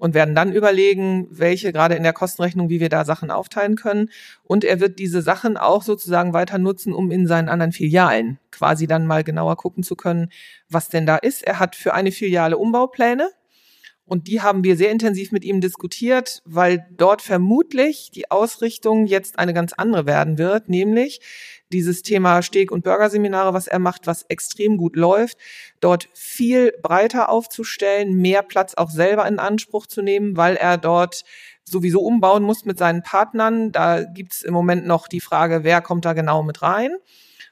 und werden dann überlegen, welche gerade in der Kostenrechnung, wie wir da Sachen aufteilen können. Und er wird diese Sachen auch sozusagen weiter nutzen, um in seinen anderen Filialen quasi dann mal genauer gucken zu können, was denn da ist. Er hat für eine Filiale Umbaupläne. Und die haben wir sehr intensiv mit ihm diskutiert, weil dort vermutlich die Ausrichtung jetzt eine ganz andere werden wird, nämlich dieses Thema Steak- und Burgerseminare, was er macht, was extrem gut läuft, dort viel breiter aufzustellen, mehr Platz auch selber in Anspruch zu nehmen, weil er dort sowieso umbauen muss mit seinen Partnern. Da gibt's im Moment noch die Frage, wer kommt da genau mit rein.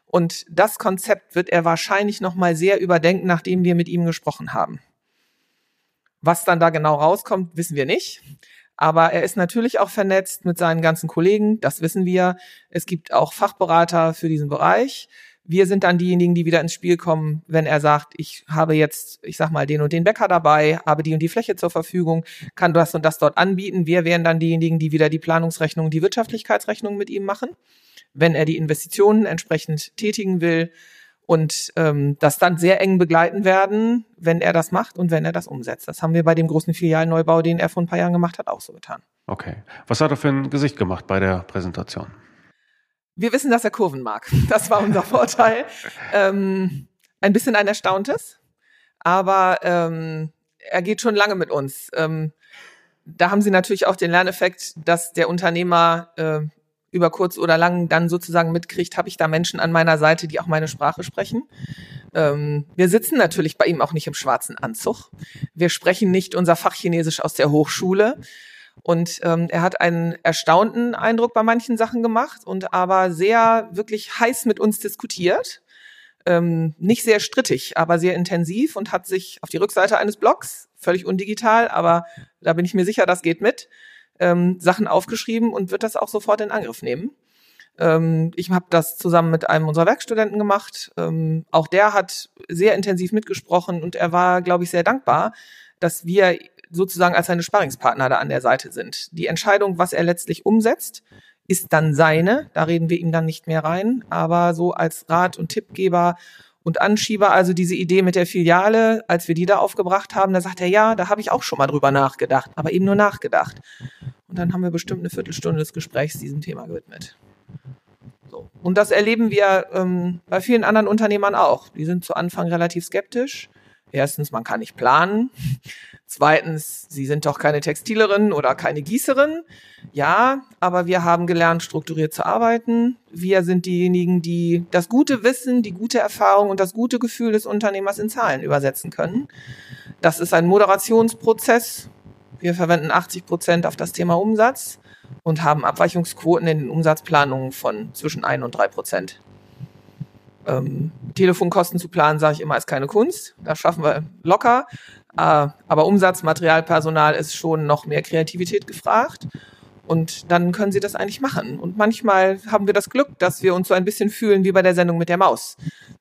Und das Konzept wird er wahrscheinlich noch mal sehr überdenken, nachdem wir mit ihm gesprochen haben. Was dann da genau rauskommt, wissen wir nicht. Aber er ist natürlich auch vernetzt mit seinen ganzen Kollegen, das wissen wir. Es gibt auch Fachberater für diesen Bereich. Wir sind dann diejenigen, die wieder ins Spiel kommen, wenn er sagt, ich habe jetzt, ich sag mal, den und den Bäcker dabei, habe die und die Fläche zur Verfügung, kann das und das dort anbieten. Wir wären dann diejenigen, die wieder die Planungsrechnung, die Wirtschaftlichkeitsrechnung mit ihm machen. Wenn er die Investitionen entsprechend tätigen will, und ähm, das dann sehr eng begleiten werden, wenn er das macht und wenn er das umsetzt. Das haben wir bei dem großen Filialneubau, den er vor ein paar Jahren gemacht hat, auch so getan. Okay. Was hat er für ein Gesicht gemacht bei der Präsentation? Wir wissen, dass er Kurven mag. <laughs> Das war unser Vorteil. ähm, ein bisschen ein erstauntes, aber ähm, er geht schon lange mit uns. Ähm, da haben Sie natürlich auch den Lerneffekt, dass der Unternehmer äh, über kurz oder lang dann sozusagen mitkriegt, habe ich da Menschen an meiner Seite, die auch meine Sprache sprechen. Ähm, wir sitzen natürlich bei ihm auch nicht im schwarzen Anzug. Wir sprechen nicht unser Fachchinesisch aus der Hochschule. Und ähm, er hat einen erstaunten Eindruck bei manchen Sachen gemacht und aber sehr wirklich heiß mit uns diskutiert. Ähm, nicht sehr strittig, aber sehr intensiv und hat sich auf die Rückseite eines Blogs, völlig undigital, aber da bin ich mir sicher, das geht mit, ähm, Sachen aufgeschrieben und wird das auch sofort in Angriff nehmen. Ähm, ich habe das zusammen mit einem unserer Werkstudenten gemacht. Ähm, auch der hat sehr intensiv mitgesprochen und er war, glaube ich, sehr dankbar, dass wir sozusagen als seine Sparringspartner da an der Seite sind. Die Entscheidung, was er letztlich umsetzt, ist dann seine. Da reden wir ihm dann nicht mehr rein. Aber so als Rat und Tippgeber Und Anschieber, also diese Idee mit der Filiale, als wir die da aufgebracht haben, da sagt er, ja, da habe ich auch schon mal drüber nachgedacht, aber eben nur nachgedacht. Und dann haben wir bestimmt eine Viertelstunde des Gesprächs diesem Thema gewidmet. So. Und das erleben wir ähm, bei vielen anderen Unternehmern auch. Die sind zu Anfang relativ skeptisch. Erstens, man kann nicht planen. Zweitens, Sie sind doch keine Textilerin oder keine Gießerin. Ja, aber wir haben gelernt, strukturiert zu arbeiten. Wir sind diejenigen, die das gute Wissen, die gute Erfahrung und das gute Gefühl des Unternehmers in Zahlen übersetzen können. Das ist ein Moderationsprozess. Wir verwenden 80 Prozent auf das Thema Umsatz und haben Abweichungsquoten in den Umsatzplanungen von zwischen ein und drei Prozent. Ähm, Telefonkosten zu planen, sage ich immer, ist keine Kunst. Das schaffen wir locker. Äh, aber Umsatz, Material, Personal ist schon noch mehr Kreativität gefragt. Und dann können sie das eigentlich machen. Und manchmal haben wir das Glück, dass wir uns so ein bisschen fühlen wie bei der Sendung mit der Maus.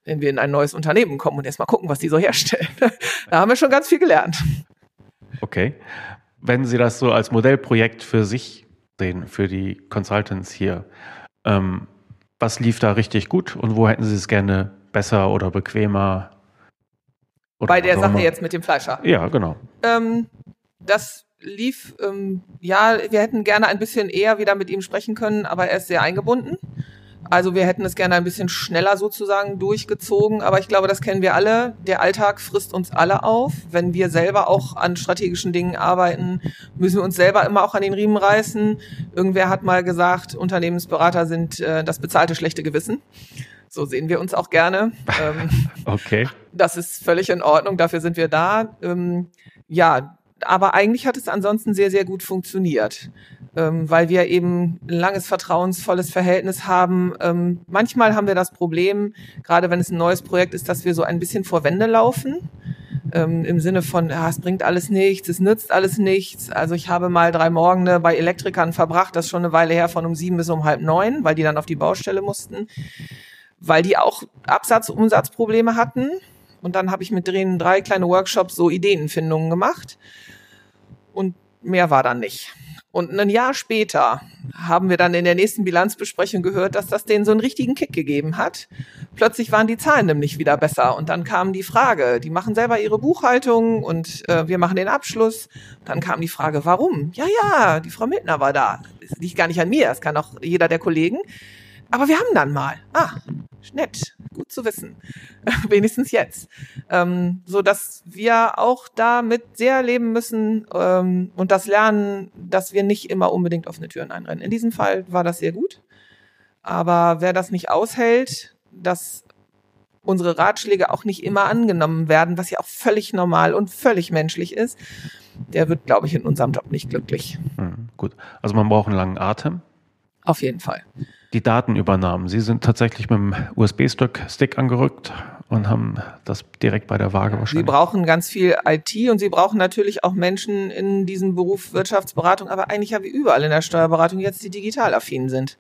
Wenn wir in ein neues Unternehmen kommen und erstmal gucken, was die so herstellen. <laughs> da haben wir schon ganz viel gelernt. Okay. Wenn Sie das so als Modellprojekt für sich sehen, für die Consultants hier, ähm, was lief da richtig gut und wo hätten Sie es gerne besser oder bequemer oder Bei der Sache jetzt mit dem Fleischer. Ja, genau. Ähm, das lief, ähm, ja, wir hätten gerne ein bisschen eher wieder mit ihm sprechen können, aber er ist sehr eingebunden. Also wir hätten es gerne ein bisschen schneller sozusagen durchgezogen, aber ich glaube, das kennen wir alle. Der Alltag frisst uns alle auf. Wenn wir selber auch an strategischen Dingen arbeiten, müssen wir uns selber immer auch an den Riemen reißen. Irgendwer hat mal gesagt, Unternehmensberater sind äh, das bezahlte schlechte Gewissen. So sehen wir uns auch gerne. <laughs> Ähm, okay. Das ist völlig in Ordnung, dafür sind wir da. Ähm, ja, aber eigentlich hat es ansonsten sehr, sehr gut funktioniert, ähm, weil wir eben ein langes, vertrauensvolles Verhältnis haben. Ähm, manchmal haben wir das Problem, gerade wenn es ein neues Projekt ist, dass wir so ein bisschen vor Wände laufen. Ähm, Im Sinne von, ja, es bringt alles nichts, es nützt alles nichts. Also ich habe mal drei Morgene bei Elektrikern verbracht, das schon eine Weile her, von um sieben bis um halb neun, weil die dann auf die Baustelle mussten weil die auch Absatz-, Umsatzprobleme hatten. Und dann habe ich mit denen drei kleine Workshops so Ideenfindungen gemacht. Und mehr war dann nicht. Und ein Jahr später haben wir dann in der nächsten Bilanzbesprechung gehört, dass das denen so einen richtigen Kick gegeben hat. Plötzlich waren die Zahlen nämlich wieder besser. Und dann kam die Frage, die machen selber ihre Buchhaltung und äh, wir machen den Abschluss. Dann kam die Frage, warum? Ja, ja, die Frau Mildner war da. Das liegt gar nicht an mir, das kann auch jeder der Kollegen. Aber wir haben dann mal. Ah, nett, gut zu wissen. <laughs> Wenigstens jetzt. Ähm, so dass wir auch damit sehr leben müssen ähm, und das lernen, dass wir nicht immer unbedingt offene Türen einrennen. In diesem Fall war das sehr gut. Aber wer das nicht aushält, dass unsere Ratschläge auch nicht immer angenommen werden, was ja auch völlig normal und völlig menschlich ist, der wird, glaube ich, in unserem Job nicht glücklich. Hm, gut. Also man braucht einen langen Atem. Auf jeden Fall die Datenübernahmen. Sie sind tatsächlich mit dem USB-Stick angerückt und haben das direkt bei der Waage wahrscheinlich. Sie brauchen ganz viel IT und Sie brauchen natürlich auch Menschen in diesem Beruf Wirtschaftsberatung, aber eigentlich ja wie überall in der Steuerberatung jetzt, die digital affin sind.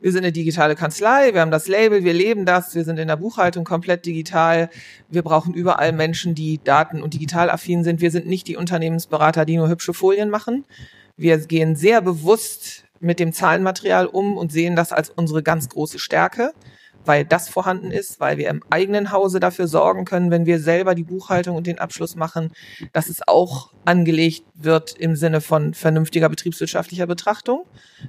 Wir sind eine digitale Kanzlei, wir haben das Label, wir leben das, wir sind in der Buchhaltung komplett digital. Wir brauchen überall Menschen, die daten- und digital affin sind. Wir sind nicht die Unternehmensberater, die nur hübsche Folien machen. Wir gehen sehr bewusst mit dem Zahlenmaterial um und sehen das als unsere ganz große Stärke, weil das vorhanden ist, weil wir im eigenen Hause dafür sorgen können, wenn wir selber die Buchhaltung und den Abschluss machen, dass es auch angelegt wird im Sinne von vernünftiger betriebswirtschaftlicher Betrachtung.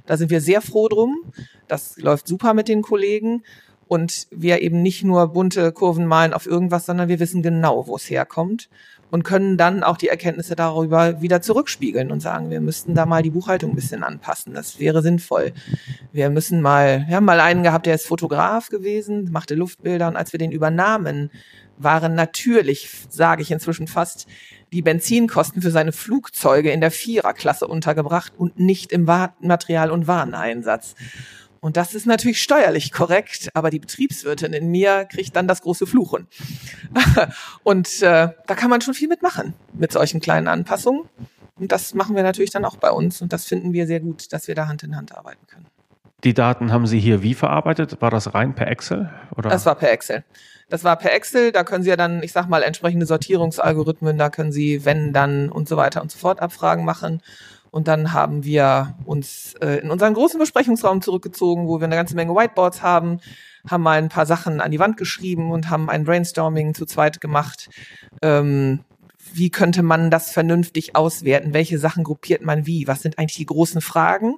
Da sind wir sehr froh drum. Das läuft super mit den Kollegen. Und wir eben nicht nur bunte Kurven malen auf irgendwas, sondern wir wissen genau, wo es herkommt und können dann auch die Erkenntnisse darüber wieder zurückspiegeln und sagen, wir müssten da mal die Buchhaltung ein bisschen anpassen. Das wäre sinnvoll. Wir müssen mal, wir haben mal einen gehabt, der ist Fotograf gewesen, machte Luftbilder und als wir den übernahmen, waren natürlich, sage ich inzwischen fast, die Benzinkosten für seine Flugzeuge in der Viererklasse untergebracht und nicht im Material- und Wareneinsatz. Und das ist natürlich steuerlich korrekt, aber die Betriebswirtin in mir kriegt dann das große Fluchen. <laughs> und äh, da kann man schon viel mitmachen mit solchen kleinen Anpassungen. Und das machen wir natürlich dann auch bei uns. Und das finden wir sehr gut, dass wir da Hand in Hand arbeiten können. Die Daten haben Sie hier wie verarbeitet? War das rein per Excel? Oder? Das war per Excel. Das war per Excel. Da können Sie ja dann, ich sag mal, entsprechende Sortierungsalgorithmen, da können Sie, wenn, dann und so weiter und so fort Abfragen machen. Und dann haben wir uns äh, in unseren großen Besprechungsraum zurückgezogen, wo wir eine ganze Menge Whiteboards haben, haben mal ein paar Sachen an die Wand geschrieben und haben ein Brainstorming zu zweit gemacht. Ähm, wie könnte man das vernünftig auswerten? Welche Sachen gruppiert man wie? Was sind eigentlich die großen Fragen?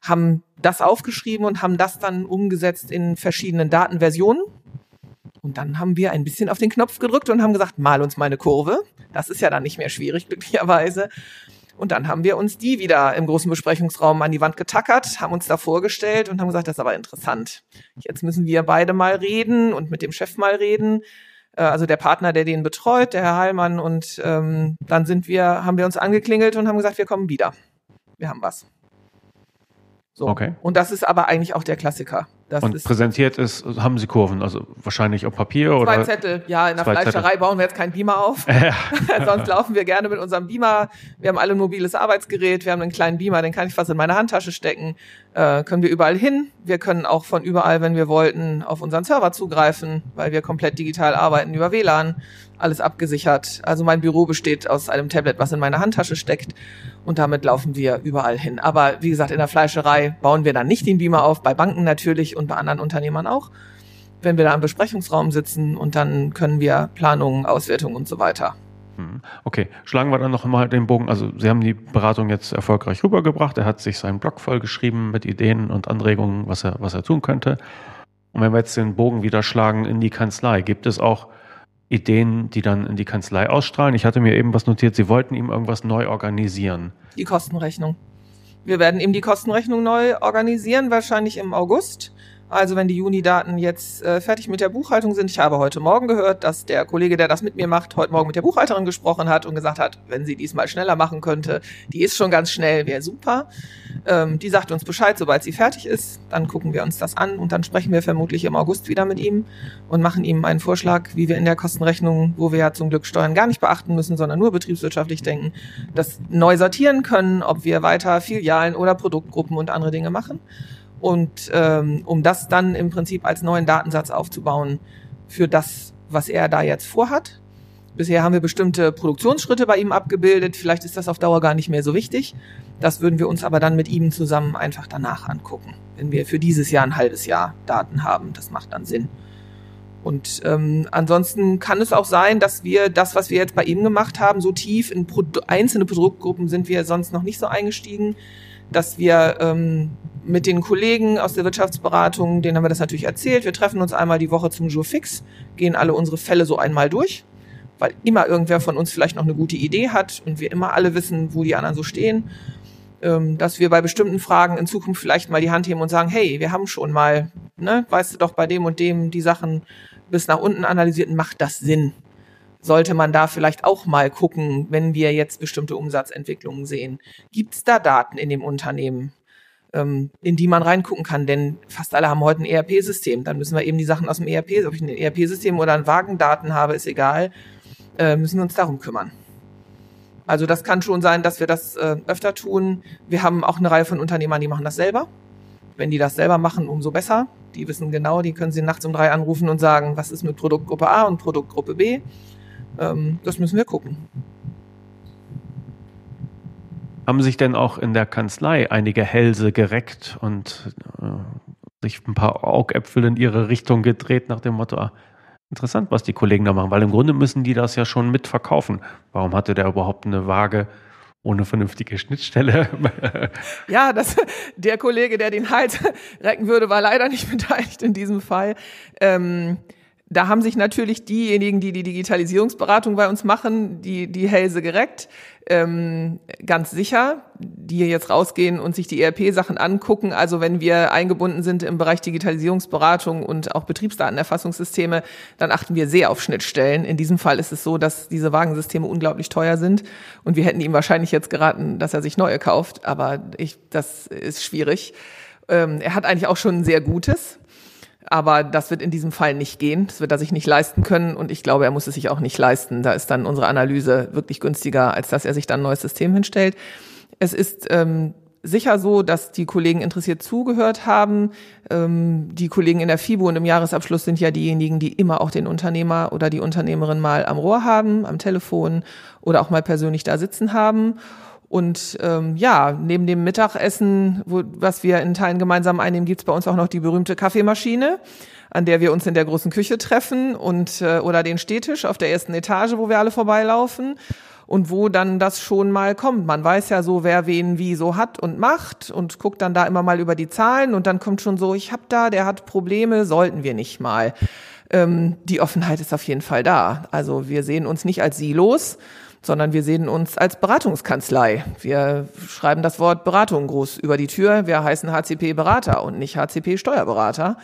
Haben das aufgeschrieben und haben das dann umgesetzt in verschiedenen Datenversionen. Und dann haben wir ein bisschen auf den Knopf gedrückt und haben gesagt, mal uns mal eine Kurve. Das ist ja dann nicht mehr schwierig, <laughs> glücklicherweise. Und dann haben wir uns die wieder im großen Besprechungsraum an die Wand getackert, haben uns da vorgestellt und haben gesagt, das ist aber interessant. Jetzt müssen wir beide mal reden und mit dem Chef mal reden. Äh, also der Partner, der den betreut, der Herr Heilmann. Und ähm, dann sind wir, haben wir uns angeklingelt und haben gesagt, wir kommen wieder. Wir haben was. So. Okay. Und das ist aber eigentlich auch der Klassiker. Das und präsentiert ist, haben Sie Kurven, also wahrscheinlich auf Papier oder? Zwei Zettel, ja, in der Fleischerei Zettel. bauen wir jetzt keinen Beamer auf. <laughs> <laughs> Sonst laufen wir gerne mit unserem Beamer. Wir haben alle ein mobiles Arbeitsgerät, wir haben einen kleinen Beamer, den kann ich fast in meine Handtasche stecken. Äh, können wir überall hin. Wir können auch von überall, wenn wir wollten, auf unseren Server zugreifen, weil wir komplett digital arbeiten über WLAN alles abgesichert. Also mein Büro besteht aus einem Tablet, was in meiner Handtasche steckt und damit laufen wir überall hin. Aber wie gesagt, in der Fleischerei bauen wir dann nicht den Beamer auf, bei Banken natürlich und bei anderen Unternehmern auch. Wenn wir da im Besprechungsraum sitzen und dann können wir Planungen, Auswertungen und so weiter. Mhm. Okay, schlagen wir dann noch mal den Bogen. Also Sie haben die Beratung jetzt erfolgreich rübergebracht. Er hat sich seinen Blog vollgeschrieben mit Ideen und Anregungen, was er, was er tun könnte. Und wenn wir jetzt den Bogen wieder schlagen in die Kanzlei, gibt es auch Ideen, die dann in die Kanzlei ausstrahlen. Ich hatte mir eben was notiert, Sie wollten ihm irgendwas neu organisieren. Die Kostenrechnung. Wir werden ihm die Kostenrechnung neu organisieren, wahrscheinlich im August. Also wenn die Juni-Daten jetzt äh, fertig mit der Buchhaltung sind. Ich habe heute Morgen gehört, dass der Kollege, der das mit mir macht, heute Morgen mit der Buchhalterin gesprochen hat und gesagt hat, wenn sie diesmal schneller machen könnte, die ist schon ganz schnell, wäre super. Ähm, die sagt uns Bescheid, sobald sie fertig ist. Dann gucken wir uns das an und dann sprechen wir vermutlich im August wieder mit ihm und machen ihm einen Vorschlag, wie wir in der Kostenrechnung, wo wir ja zum Glück Steuern gar nicht beachten müssen, sondern nur betriebswirtschaftlich denken, das neu sortieren können, ob wir weiter Filialen oder Produktgruppen und andere Dinge machen. Und ähm, um das dann im Prinzip als neuen Datensatz aufzubauen für das, was er da jetzt vorhat. Bisher haben wir bestimmte Produktionsschritte bei ihm abgebildet. Vielleicht ist das auf Dauer gar nicht mehr so wichtig. Das würden wir uns aber dann mit ihm zusammen einfach danach angucken, wenn wir für dieses Jahr ein halbes Jahr Daten haben. Das macht dann Sinn. Und ähm, ansonsten kann es auch sein, dass wir das, was wir jetzt bei ihm gemacht haben, so tief in Pro einzelne Produktgruppen sind wir sonst noch nicht so eingestiegen, dass wir ähm, mit den Kollegen aus der Wirtschaftsberatung, denen haben wir das natürlich erzählt. Wir treffen uns einmal die Woche zum Jour fix, gehen alle unsere Fälle so einmal durch, weil immer irgendwer von uns vielleicht noch eine gute Idee hat und wir immer alle wissen, wo die anderen so stehen. Ähm, dass wir bei bestimmten Fragen in Zukunft vielleicht mal die Hand heben und sagen, hey, wir haben schon mal, ne, weißt du doch bei dem und dem die Sachen bis nach unten analysiert, macht das Sinn? Sollte man da vielleicht auch mal gucken, wenn wir jetzt bestimmte Umsatzentwicklungen sehen. Gibt es da Daten in dem Unternehmen? ähm, in die man reingucken kann. Denn fast alle haben heute ein ERP-System. Dann müssen wir eben die Sachen aus dem ERP, ob ich ein ERP-System oder ein Wagendaten habe, ist egal, äh, müssen wir uns darum kümmern. Also das kann schon sein, dass wir das äh, öfter tun. Wir haben auch eine Reihe von Unternehmern, die machen das selber. Wenn die das selber machen, umso besser. Die wissen genau, die können sie nachts um drei anrufen und sagen, was ist mit Produktgruppe A und Produktgruppe B. Ähm, das müssen wir gucken. Haben sich denn auch in der Kanzlei einige Hälse gereckt und äh, sich ein paar Augäpfel in ihre Richtung gedreht nach dem Motto, ah, interessant, was die Kollegen da machen, weil im Grunde müssen die das ja schon mitverkaufen. Warum hatte der überhaupt eine Waage ohne vernünftige Schnittstelle? <laughs> ja, das, der Kollege, der den Hals <laughs> recken würde, war leider nicht <laughs> beteiligt in diesem Fall. Ähm, da haben sich natürlich diejenigen, die die Digitalisierungsberatung bei uns machen, die, die Hälse gereckt. Ähm, ganz sicher, die jetzt rausgehen und sich die ERP-Sachen angucken. Also wenn wir eingebunden sind im Bereich Digitalisierungsberatung und auch Betriebsdatenerfassungssysteme, dann achten wir sehr auf Schnittstellen. In diesem Fall ist es so, dass diese Wagensysteme unglaublich teuer sind und wir hätten ihm wahrscheinlich jetzt geraten, dass er sich neue kauft, aber ich, das ist schwierig. Ähm, er hat eigentlich auch schon ein sehr gutes. Aber das wird in diesem Fall nicht gehen. Das wird er sich nicht leisten können. Und ich glaube, er muss es sich auch nicht leisten. Da ist dann unsere Analyse wirklich günstiger, als dass er sich dann ein neues System hinstellt. Es ist ähm, sicher so, dass die Kollegen interessiert zugehört haben. Ähm, die Kollegen in der FIBO und im Jahresabschluss sind ja diejenigen, die immer auch den Unternehmer oder die Unternehmerin mal am Rohr haben, am Telefon oder auch mal persönlich da sitzen haben. Und ähm, ja, neben dem Mittagessen, wo, was wir in Teilen gemeinsam einnehmen, gibt's bei uns auch noch die berühmte Kaffeemaschine, an der wir uns in der großen Küche treffen und äh, oder den Stehtisch auf der ersten Etage, wo wir alle vorbeilaufen und wo dann das schon mal kommt. Man weiß ja so, wer wen wie so hat und macht und guckt dann da immer mal über die Zahlen und dann kommt schon so, ich hab da, der hat Probleme, sollten wir nicht mal. Ähm, die Offenheit ist auf jeden Fall da. Also wir sehen uns nicht als Silos, sondern wir sehen uns als Beratungskanzlei. Wir schreiben das Wort Beratung groß über die Tür. Wir heißen HCP Berater und nicht HCP Steuerberater.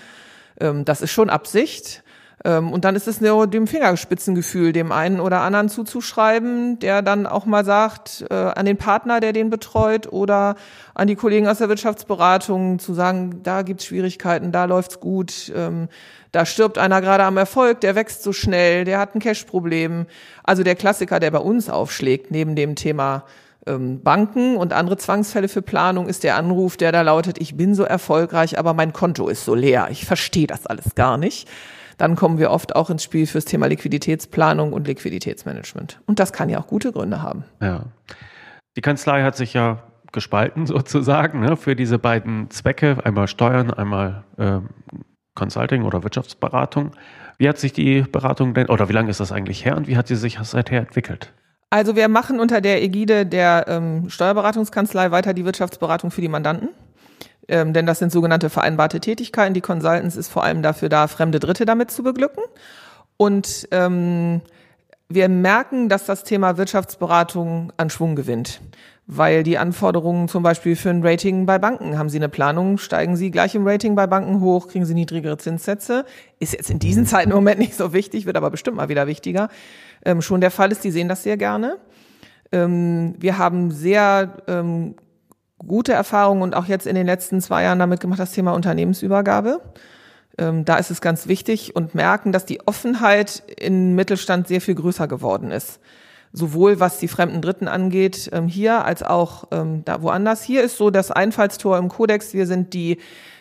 Ähm, das ist schon Absicht. Ähm, und dann ist es nur dem Fingerspitzengefühl dem einen oder anderen zuzuschreiben, der dann auch mal sagt, äh, an den Partner, der den betreut oder an die Kollegen aus der Wirtschaftsberatung zu sagen, da gibt's Schwierigkeiten, da läuft's gut, ähm, da stirbt einer gerade am Erfolg, der wächst so schnell, der hat ein Cash-Problem. Also der Klassiker, der bei uns aufschlägt, neben dem Thema ähm, Banken und andere Zwangsfälle für Planung, ist der Anruf, der da lautet, ich bin so erfolgreich, aber mein Konto ist so leer. Ich verstehe das alles gar nicht. Dann kommen wir oft auch ins Spiel fürs Thema Liquiditätsplanung und Liquiditätsmanagement. Und das kann ja auch gute Gründe haben. Ja. Die Kanzlei hat sich ja gespalten <laughs> sozusagen ne, für diese beiden Zwecke, einmal Steuern, einmal äh, Consulting oder Wirtschaftsberatung. Wie hat sich die Beratung denn, oder wie lange ist das eigentlich her und wie hat sie sich seither entwickelt? Also wir machen unter der Ägide der ähm, Steuerberatungskanzlei weiter die Wirtschaftsberatung für die Mandanten. Ähm, denn das sind sogenannte vereinbarte Tätigkeiten. Die Consultants ist vor allem dafür da, fremde Dritte damit zu beglücken. Und ähm, wir merken, dass das Thema Wirtschaftsberatung an Schwung gewinnt weil die Anforderungen zum Beispiel für ein Rating bei Banken, haben Sie eine Planung, steigen Sie gleich im Rating bei Banken hoch, kriegen Sie niedrigere Zinssätze, ist jetzt in diesen Zeiten im Moment nicht so wichtig, wird aber bestimmt mal wieder wichtiger, ähm, schon der Fall ist, die sehen das sehr gerne. Ähm, wir haben sehr ähm, gute Erfahrungen und auch jetzt in den letzten zwei Jahren damit gemacht, das Thema Unternehmensübergabe. Ähm, da ist es ganz wichtig und merken, dass die Offenheit im Mittelstand sehr viel größer geworden ist sowohl was die fremden Dritten angeht, ähm, hier als auch ähm, da woanders. Hier ist so das Einfallstor im Kodex. Wir sind die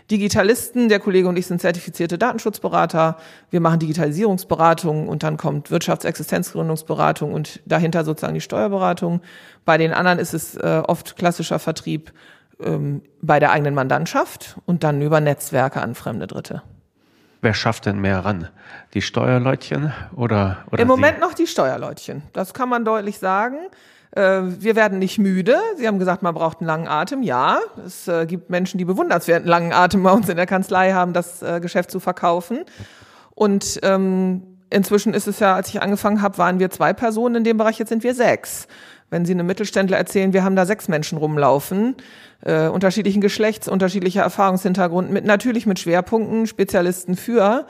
Digitalisten, der Kollege und ich sind zertifizierte Datenschutzberater. Wir machen Digitalisierungsberatung und dann kommt Wirtschaftsexistenzgründungsberatung und dahinter sozusagen die Steuerberatung. Bei den anderen ist es äh, oft klassischer Vertrieb ähm, bei der eigenen Mandantschaft und dann über Netzwerke an fremde Dritte. Wer schafft denn mehr ran? Die Steuerleutchen oder, oder Im Moment noch die Steuerleutchen. Das kann man deutlich sagen. Äh, wir werden nicht müde. Sie haben gesagt, man braucht einen langen Atem. Ja, es äh, gibt Menschen, die bewundernswerten langen Atem bei uns in der Kanzlei haben, das äh, Geschäft zu verkaufen. Und ähm, inzwischen ist es ja, als ich angefangen habe, waren wir zwei Personen in dem Bereich, jetzt sind wir sechs. Wenn Sie einem Mittelständler erzählen, wir haben da sechs Menschen rumlaufen, äh, unterschiedlichen Geschlechts, unterschiedlicher Erfahrungshintergrund, mit natürlich mit Schwerpunkten, Spezialisten für.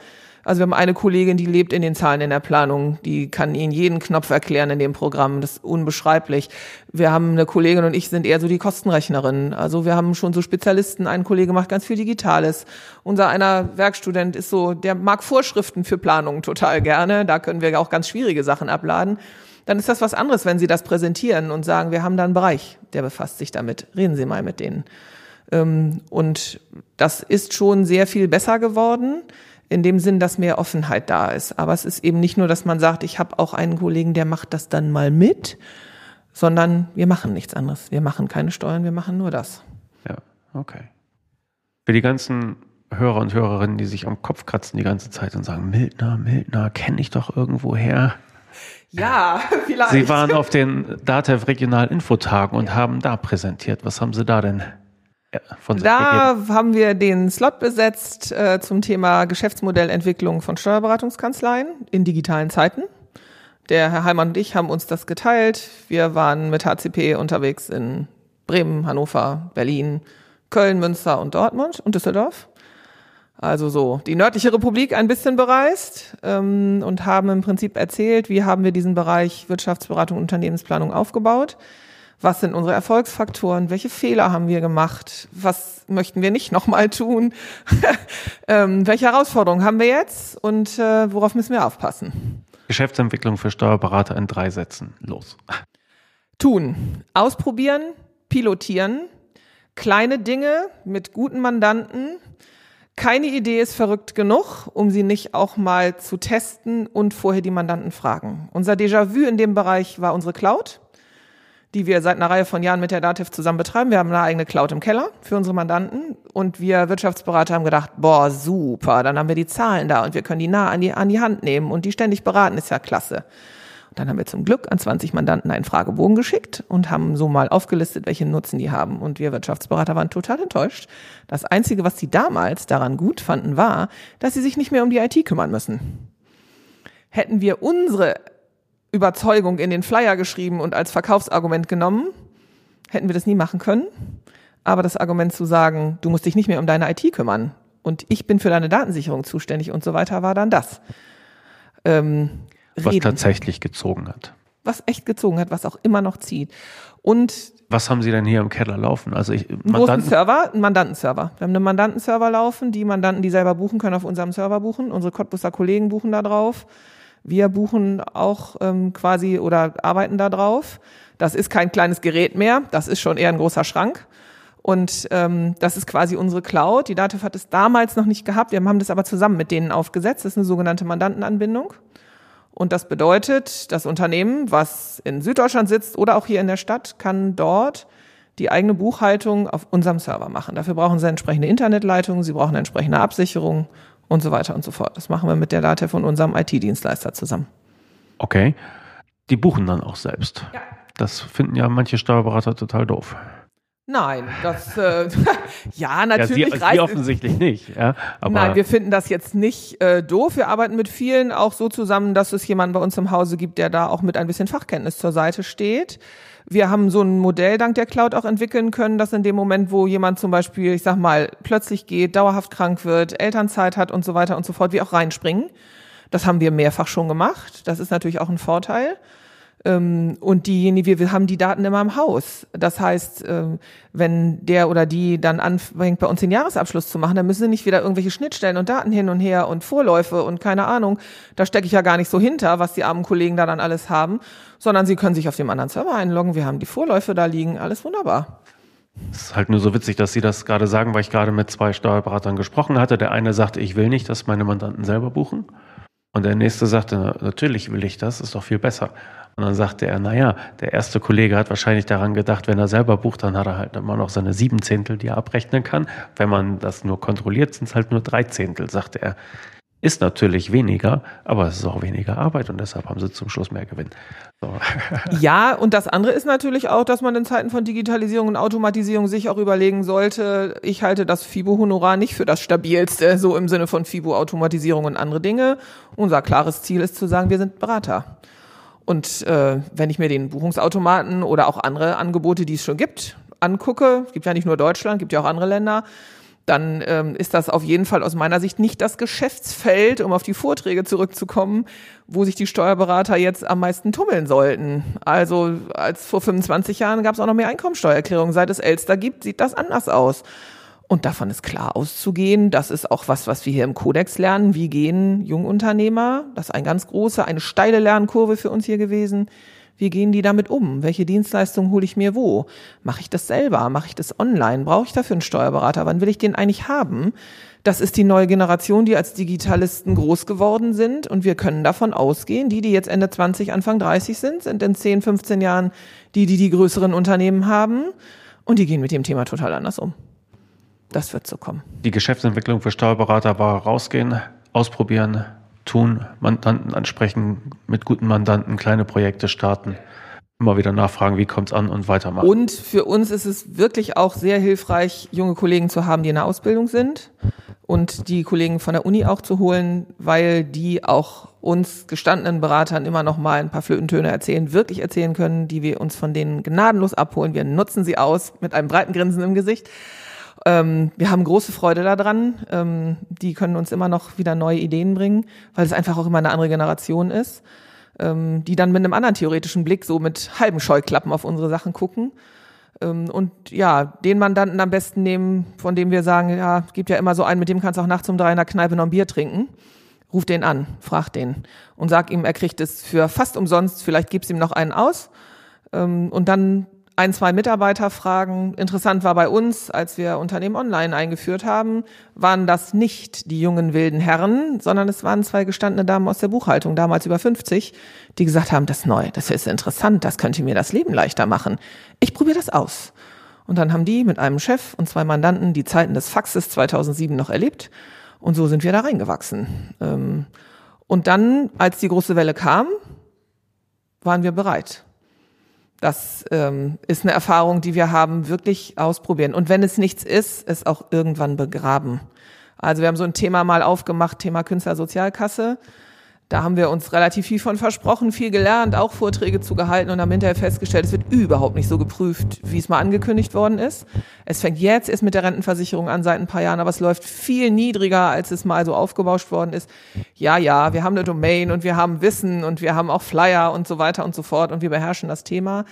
Also wir haben eine Kollegin, die lebt in den Zahlen in der Planung, die kann Ihnen jeden Knopf erklären in dem Programm, das ist unbeschreiblich. Wir haben eine Kollegin und ich sind eher so die Kostenrechnerinnen. Also wir haben schon so Spezialisten, ein Kollege macht ganz viel Digitales. Unser einer Werkstudent ist so, der mag Vorschriften für Planungen total gerne, da können wir auch ganz schwierige Sachen abladen dann ist das was anderes, wenn Sie das präsentieren und sagen, wir haben da einen Bereich, der befasst sich damit. Reden Sie mal mit denen. Ähm, und das ist schon sehr viel besser geworden, in dem Sinn, dass mehr Offenheit da ist. Aber es ist eben nicht nur, dass man sagt, ich habe auch einen Kollegen, der macht das dann mal mit, sondern wir machen nichts anderes. Wir machen keine Steuern, wir machen nur das. Ja, okay. Für die ganzen Hörer und Hörerinnen, die sich am Kopf kratzen die ganze Zeit und sagen, Mildner, Mildner, kenne ich doch irgendwo her. Ja, <laughs> vielleicht. Sie waren auf den DATEV Regional Infotagen und ja. haben da präsentiert. Was haben Sie da denn sich Da gegeben? haben wir den Slot besetzt äh, zum Thema Geschäftsmodellentwicklung von Steuerberatungskanzleien in digitalen Zeiten. Der Herr Heimann und ich haben uns das geteilt. Wir waren mit HCP unterwegs in Bremen, Hannover, Berlin, Köln, Münster und Dortmund und Düsseldorf also so die nördliche Republik ein bisschen bereist ähm, und haben im Prinzip erzählt, wie haben wir diesen Bereich Wirtschaftsberatung und Unternehmensplanung aufgebaut. Was sind unsere Erfolgsfaktoren? Welche Fehler haben wir gemacht? Was möchten wir nicht nochmal tun? <laughs> ähm, welche Herausforderungen haben wir jetzt und äh, worauf müssen wir aufpassen? Geschäftsentwicklung für Steuerberater in drei Sätzen. Los. Tun. Ausprobieren, pilotieren, kleine Dinge mit guten Mandanten, keine Idee ist verrückt genug, um sie nicht auch mal zu testen und vorher die Mandanten fragen. Unser Déjà-vu in dem Bereich war unsere Cloud. Die wir seit einer Reihe von Jahren mit der Dativ zusammen betreiben. Wir haben eine eigene Cloud im Keller für unsere Mandanten und wir Wirtschaftsberater haben gedacht, boah, super, dann haben wir die Zahlen da und wir können die nah an die, an die Hand nehmen und die ständig beraten, ist ja klasse. Und dann haben wir zum Glück an 20 Mandanten einen Fragebogen geschickt und haben so mal aufgelistet, welche Nutzen die haben. Und wir Wirtschaftsberater waren total enttäuscht. Das Einzige, was sie damals daran gut fanden, war, dass sie sich nicht mehr um die IT kümmern müssen. Hätten wir unsere Überzeugung in den Flyer geschrieben und als Verkaufsargument genommen, hätten wir das nie machen können. Aber das Argument zu sagen, du musst dich nicht mehr um deine IT kümmern und ich bin für deine Datensicherung zuständig und so weiter, war dann das. Ähm, was reden. tatsächlich gezogen hat. Was echt gezogen hat, was auch immer noch zieht. Und was haben Sie denn hier im Keller laufen? Also ich, Mandanten Server, einen Mandantenserver. Wir haben einen Mandantenserver laufen. Die Mandanten, die selber buchen, können auf unserem Server buchen. Unsere Cottbusser Kollegen buchen da drauf. Wir buchen auch ähm, quasi oder arbeiten da drauf. Das ist kein kleines Gerät mehr, das ist schon eher ein großer Schrank. Und ähm, das ist quasi unsere Cloud. Die Dativ hat es damals noch nicht gehabt. Wir haben das aber zusammen mit denen aufgesetzt. Das ist eine sogenannte Mandantenanbindung. Und das bedeutet, das Unternehmen, was in Süddeutschland sitzt oder auch hier in der Stadt, kann dort die eigene Buchhaltung auf unserem Server machen. Dafür brauchen sie entsprechende Internetleitungen, sie brauchen entsprechende Absicherung und so weiter und so fort. Das machen wir mit der Datev und unserem IT-Dienstleister zusammen. Okay. Die buchen dann auch selbst. Ja. Das finden ja manche Steuerberater total doof. Nein, das äh, <laughs> ja natürlich. Ja, Sie, Sie offensichtlich nicht. Ja, aber Nein, wir finden das jetzt nicht äh, doof. Wir arbeiten mit vielen auch so zusammen, dass es jemanden bei uns im Hause gibt, der da auch mit ein bisschen Fachkenntnis zur Seite steht. Wir haben so ein Modell dank der Cloud auch entwickeln können, dass in dem Moment, wo jemand zum Beispiel, ich sag mal, plötzlich geht, dauerhaft krank wird, Elternzeit hat und so weiter und so fort, wir auch reinspringen. Das haben wir mehrfach schon gemacht. Das ist natürlich auch ein Vorteil. Ähm, und diejenigen, wir haben die Daten immer im Haus. Das heißt, ähm, wenn der oder die dann anfängt, bei uns den Jahresabschluss zu machen, dann müssen sie nicht wieder irgendwelche Schnittstellen und Daten hin und her und Vorläufe und keine Ahnung. Da stecke ich ja gar nicht so hinter, was die armen Kollegen da dann alles haben, sondern sie können sich auf dem anderen Server einloggen. Wir haben die Vorläufe da liegen, alles wunderbar. Es ist halt nur so witzig, dass Sie das gerade sagen, weil ich gerade mit zwei Steuerberatern gesprochen hatte. Der eine sagte, ich will nicht, dass meine Mandanten selber buchen. Und der nächste sagte, natürlich will ich das, ist doch viel besser. Und dann sagte er, naja, der erste Kollege hat wahrscheinlich daran gedacht, wenn er selber bucht, dann hat er halt immer noch seine sieben Zehntel, die er abrechnen kann. Wenn man das nur kontrolliert, sind es halt nur drei Zehntel, sagte er. Ist natürlich weniger, aber es ist auch weniger Arbeit und deshalb haben sie zum Schluss mehr Gewinn. So. <laughs> Ja, und das andere ist natürlich auch, dass man in Zeiten von Digitalisierung und Automatisierung sich auch überlegen sollte, ich halte das FIBO-Honorar nicht für das stabilste, so im Sinne von FIBO-Automatisierung und andere Dinge. Unser klares Ziel ist zu sagen, wir sind Berater. Und äh, wenn ich mir den Buchungsautomaten oder auch andere Angebote, die es schon gibt, angucke, gibt ja nicht nur Deutschland, gibt ja auch andere Länder, dann ähm, ist das auf jeden Fall aus meiner Sicht nicht das Geschäftsfeld, um auf die Vorträge zurückzukommen, wo sich die Steuerberater jetzt am meisten tummeln sollten. Also als vor 25 Jahren gab es auch noch mehr Einkommensteuererklärungen. Seit es Elster gibt, sieht das anders aus. Und davon ist klar auszugehen. Das ist auch was, was wir hier im Kodex lernen. Wie gehen Jungunternehmer? Das ist ein ganz große, eine steile Lernkurve für uns hier gewesen. Wie gehen die damit um? Welche Dienstleistungen hole ich mir wo? Mache ich das selber? Mache ich das online? Brauche ich dafür einen Steuerberater? Wann will ich den eigentlich haben? Das ist die neue Generation, die als Digitalisten groß geworden sind. Und wir können davon ausgehen, die, die jetzt Ende 20, Anfang 30 sind, sind in 10, 15 Jahren die, die die größeren Unternehmen haben. Und die gehen mit dem Thema total anders um. Das wird so kommen. Die Geschäftsentwicklung für Steuerberater war rausgehen, ausprobieren, tun, Mandanten ansprechen, mit guten Mandanten kleine Projekte starten, immer wieder nachfragen, wie kommt's an und weitermachen. Und für uns ist es wirklich auch sehr hilfreich, junge Kollegen zu haben, die in der Ausbildung sind und die Kollegen von der Uni auch zu holen, weil die auch uns gestandenen Beratern immer noch mal ein paar Flötentöne erzählen, wirklich erzählen können, die wir uns von denen gnadenlos abholen. Wir nutzen sie aus mit einem breiten Grinsen im Gesicht ähm, wir haben große Freude daran. Ähm, die können uns immer noch wieder neue Ideen bringen, weil es einfach auch immer eine andere Generation ist, ähm, die dann mit einem anderen theoretischen Blick so mit halben Scheuklappen auf unsere Sachen gucken. Ähm, und ja, den Mandanten am besten nehmen, von dem wir sagen, ja, gibt ja immer so einen, mit dem kannst du auch nachts um drei in der Kneipe noch ein Bier trinken. Ruf den an, frag den und sag ihm, er kriegt es für fast umsonst, vielleicht gibst ihm noch einen aus. Ähm, und dann ein, zwei Mitarbeiterfragen. Interessant war bei uns, als wir Unternehmen online eingeführt haben, waren das nicht die jungen wilden Herren, sondern es waren zwei gestandene Damen aus der Buchhaltung, damals über 50, die gesagt haben, das ist neu, das ist interessant, das könnte mir das Leben leichter machen. Ich probiere das aus. Und dann haben die mit einem Chef und zwei Mandanten die Zeiten des Faxes 2007 noch erlebt. Und so sind wir da reingewachsen. Ähm, und dann, als die große Welle kam, waren wir bereit. Das ähm, ist eine Erfahrung, die wir haben, wirklich ausprobieren. Und wenn es nichts ist, es auch irgendwann begraben. Also wir haben so ein Thema mal aufgemacht, Thema Künstlersozialkasse. Da haben wir uns relativ viel von versprochen, viel gelernt, auch Vorträge zu gehalten und haben hinterher festgestellt, es wird überhaupt nicht so geprüft, wie es mal angekündigt worden ist. Es fängt jetzt erst mit der Rentenversicherung an seit ein paar Jahren, aber es läuft viel niedriger, als es mal so aufgebauscht worden ist. Ja, ja, wir haben eine Domain und wir haben Wissen und wir haben auch Flyer und so weiter und so fort und wir beherrschen das Thema.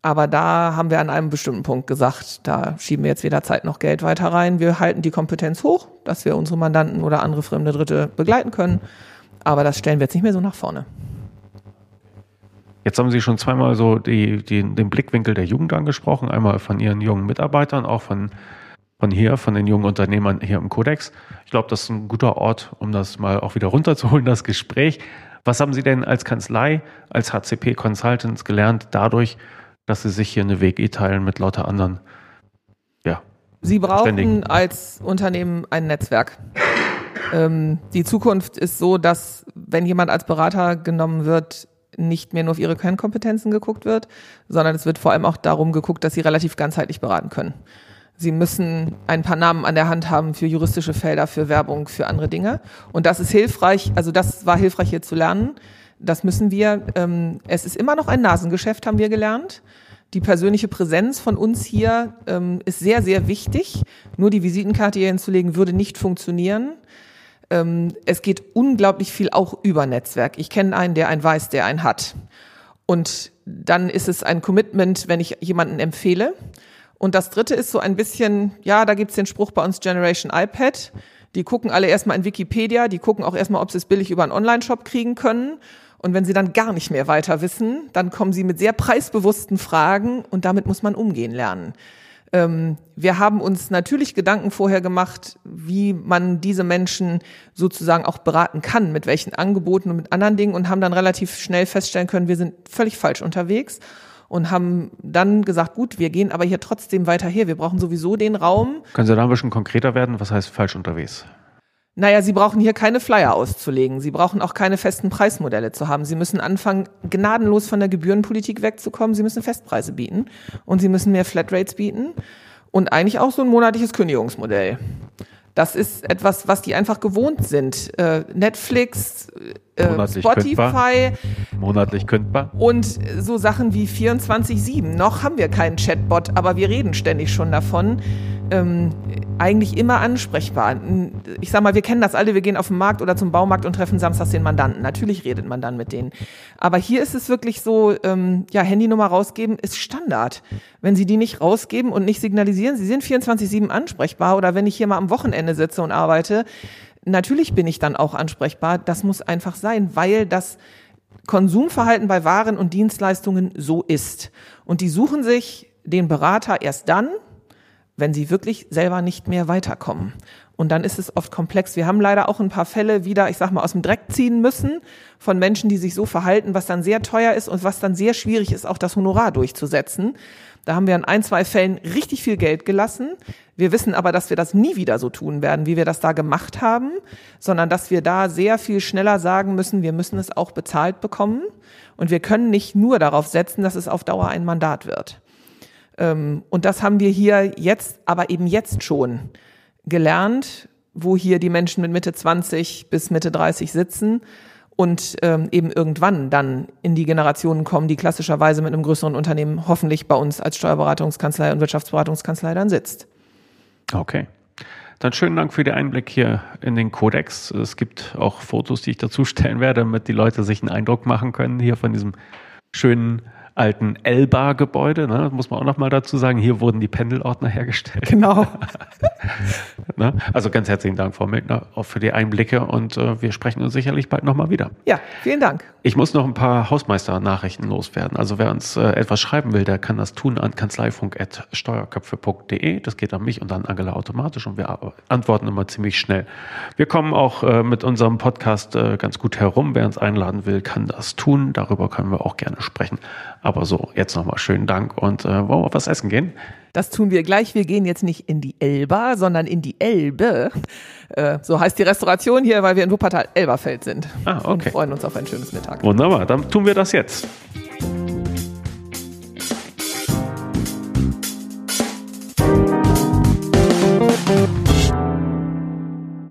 Aber da haben wir an einem bestimmten Punkt gesagt, da schieben wir jetzt weder Zeit noch Geld weiter rein. Wir halten die Kompetenz hoch, dass wir unsere Mandanten oder andere fremde Dritte begleiten können. Aber das stellen wir jetzt nicht mehr so nach vorne. Jetzt haben Sie schon zweimal so die, die, den Blickwinkel der Jugend angesprochen, einmal von Ihren jungen Mitarbeitern, auch von, von hier, von den jungen Unternehmern hier im Kodex. Ich glaube, das ist ein guter Ort, um das mal auch wieder runterzuholen, das Gespräch. Was haben Sie denn als Kanzlei, als HCP Consultants gelernt, dadurch, dass Sie sich hier eine WG teilen mit lauter anderen? Ja. Sie brauchen als Unternehmen ein Netzwerk. Ähm, die Zukunft ist so, dass wenn jemand als Berater genommen wird, nicht mehr nur auf ihre Kernkompetenzen geguckt wird, sondern es wird vor allem auch darum geguckt, dass sie relativ ganzheitlich beraten können. Sie müssen ein paar Namen an der Hand haben für juristische Felder, für Werbung, für andere Dinge. Und das ist hilfreich, also das war hilfreich hier zu lernen. Das müssen wir, ähm, es ist immer noch ein Nasengeschäft, haben wir gelernt. Die persönliche Präsenz von uns hier ähm, ist sehr, sehr wichtig. Nur die Visitenkarte hier hinzulegen würde nicht funktionieren. Ähm, es geht unglaublich viel auch über Netzwerk. Ich kenne einen, der einen weiß, der einen hat. Und dann ist es ein Commitment, wenn ich jemanden empfehle. Und das dritte ist so ein bisschen, ja, da gibt's den Spruch bei uns Generation iPad. Die gucken alle erstmal in Wikipedia, die gucken auch erstmal, ob sie es billig über einen Online-Shop kriegen können. Und wenn sie dann gar nicht mehr weiter wissen, dann kommen sie mit sehr preisbewussten Fragen und damit muss man umgehen lernen. Ähm, wir haben uns natürlich Gedanken vorher gemacht, wie man diese Menschen sozusagen auch beraten kann, mit welchen Angeboten und mit anderen Dingen und haben dann relativ schnell feststellen können, wir sind völlig falsch unterwegs und haben dann gesagt, gut, wir gehen aber hier trotzdem weiter her. Wir brauchen sowieso den Raum. Können Sie da ein bisschen konkreter werden? Was heißt falsch unterwegs? Naja, Sie brauchen hier keine Flyer auszulegen. Sie brauchen auch keine festen Preismodelle zu haben. Sie müssen anfangen, gnadenlos von der Gebührenpolitik wegzukommen. Sie müssen Festpreise bieten und Sie müssen mehr Flatrates bieten und eigentlich auch so ein monatliches Kündigungsmodell. Das ist etwas, was die einfach gewohnt sind. Äh, Netflix, äh, Spotify. Kündbar. Monatlich kündbar. Und so Sachen wie 24-7. Noch haben wir keinen Chatbot, aber wir reden ständig schon davon ähm, eigentlich immer ansprechbar. Ich sag mal, wir kennen das alle, wir gehen auf den Markt oder zum Baumarkt und treffen samstags den Mandanten. Natürlich redet man dann mit denen. Aber hier ist es wirklich so, ähm, ja, Handynummer rausgeben ist Standard. Wenn Sie die nicht rausgeben und nicht signalisieren, Sie sind 24-7 ansprechbar oder wenn ich hier mal am Wochenende sitze und arbeite, natürlich bin ich dann auch ansprechbar. Das muss einfach sein, weil das Konsumverhalten bei Waren und Dienstleistungen so ist. Und die suchen sich den Berater erst dann, wenn sie wirklich selber nicht mehr weiterkommen. Und dann ist es oft komplex. Wir haben leider auch ein paar Fälle wieder, ich sag mal, aus dem Dreck ziehen müssen von Menschen, die sich so verhalten, was dann sehr teuer ist und was dann sehr schwierig ist, auch das Honorar durchzusetzen. Da haben wir in ein, zwei Fällen richtig viel Geld gelassen. Wir wissen aber, dass wir das nie wieder so tun werden, wie wir das da gemacht haben, sondern dass wir da sehr viel schneller sagen müssen, wir müssen es auch bezahlt bekommen. Und wir können nicht nur darauf setzen, dass es auf Dauer ein Mandat wird. Ähm, und das haben wir hier jetzt, aber eben jetzt schon gelernt, wo hier die Menschen mit Mitte 20 bis Mitte 30 sitzen und ähm, eben irgendwann dann in die Generationen kommen, die klassischerweise mit einem größeren Unternehmen hoffentlich bei uns als Steuerberatungskanzlei und Wirtschaftsberatungskanzlei dann sitzt. Okay. Dann schönen Dank für den Einblick hier in den Kodex. Es gibt auch Fotos, die ich dazu stellen werde, damit die Leute sich einen Eindruck machen können hier von diesem schönen alten Elba-Gebäude. Ne? Das muss man auch noch mal dazu sagen. Hier wurden die Pendelordner hergestellt. Genau. <laughs> ne? Also ganz herzlichen Dank, Frau Miltner, auch für die Einblicke und äh, wir sprechen uns sicherlich bald noch mal wieder. Ja, vielen Dank. Ich muss noch ein paar Hausmeister-Nachrichten loswerden. Also wer uns äh, etwas schreiben will, der kann das tun an kanzleifunk.steuerköpfe.de. Das geht an mich und an Angela automatisch und wir antworten immer ziemlich schnell. Wir kommen auch äh, mit unserem Podcast äh, ganz gut herum. Wer uns einladen will, kann das tun. Darüber können wir auch gerne sprechen. Aber so, jetzt nochmal schönen Dank und äh, wollen wir was essen gehen? Das tun wir gleich. Wir gehen jetzt nicht in die Elba, sondern in die Elbe. Äh, so heißt die Restauration hier, weil wir in Wuppertal-Elberfeld sind. Ah, okay. Und freuen uns auf ein schönes Mittag. Wunderbar, dann tun wir das jetzt.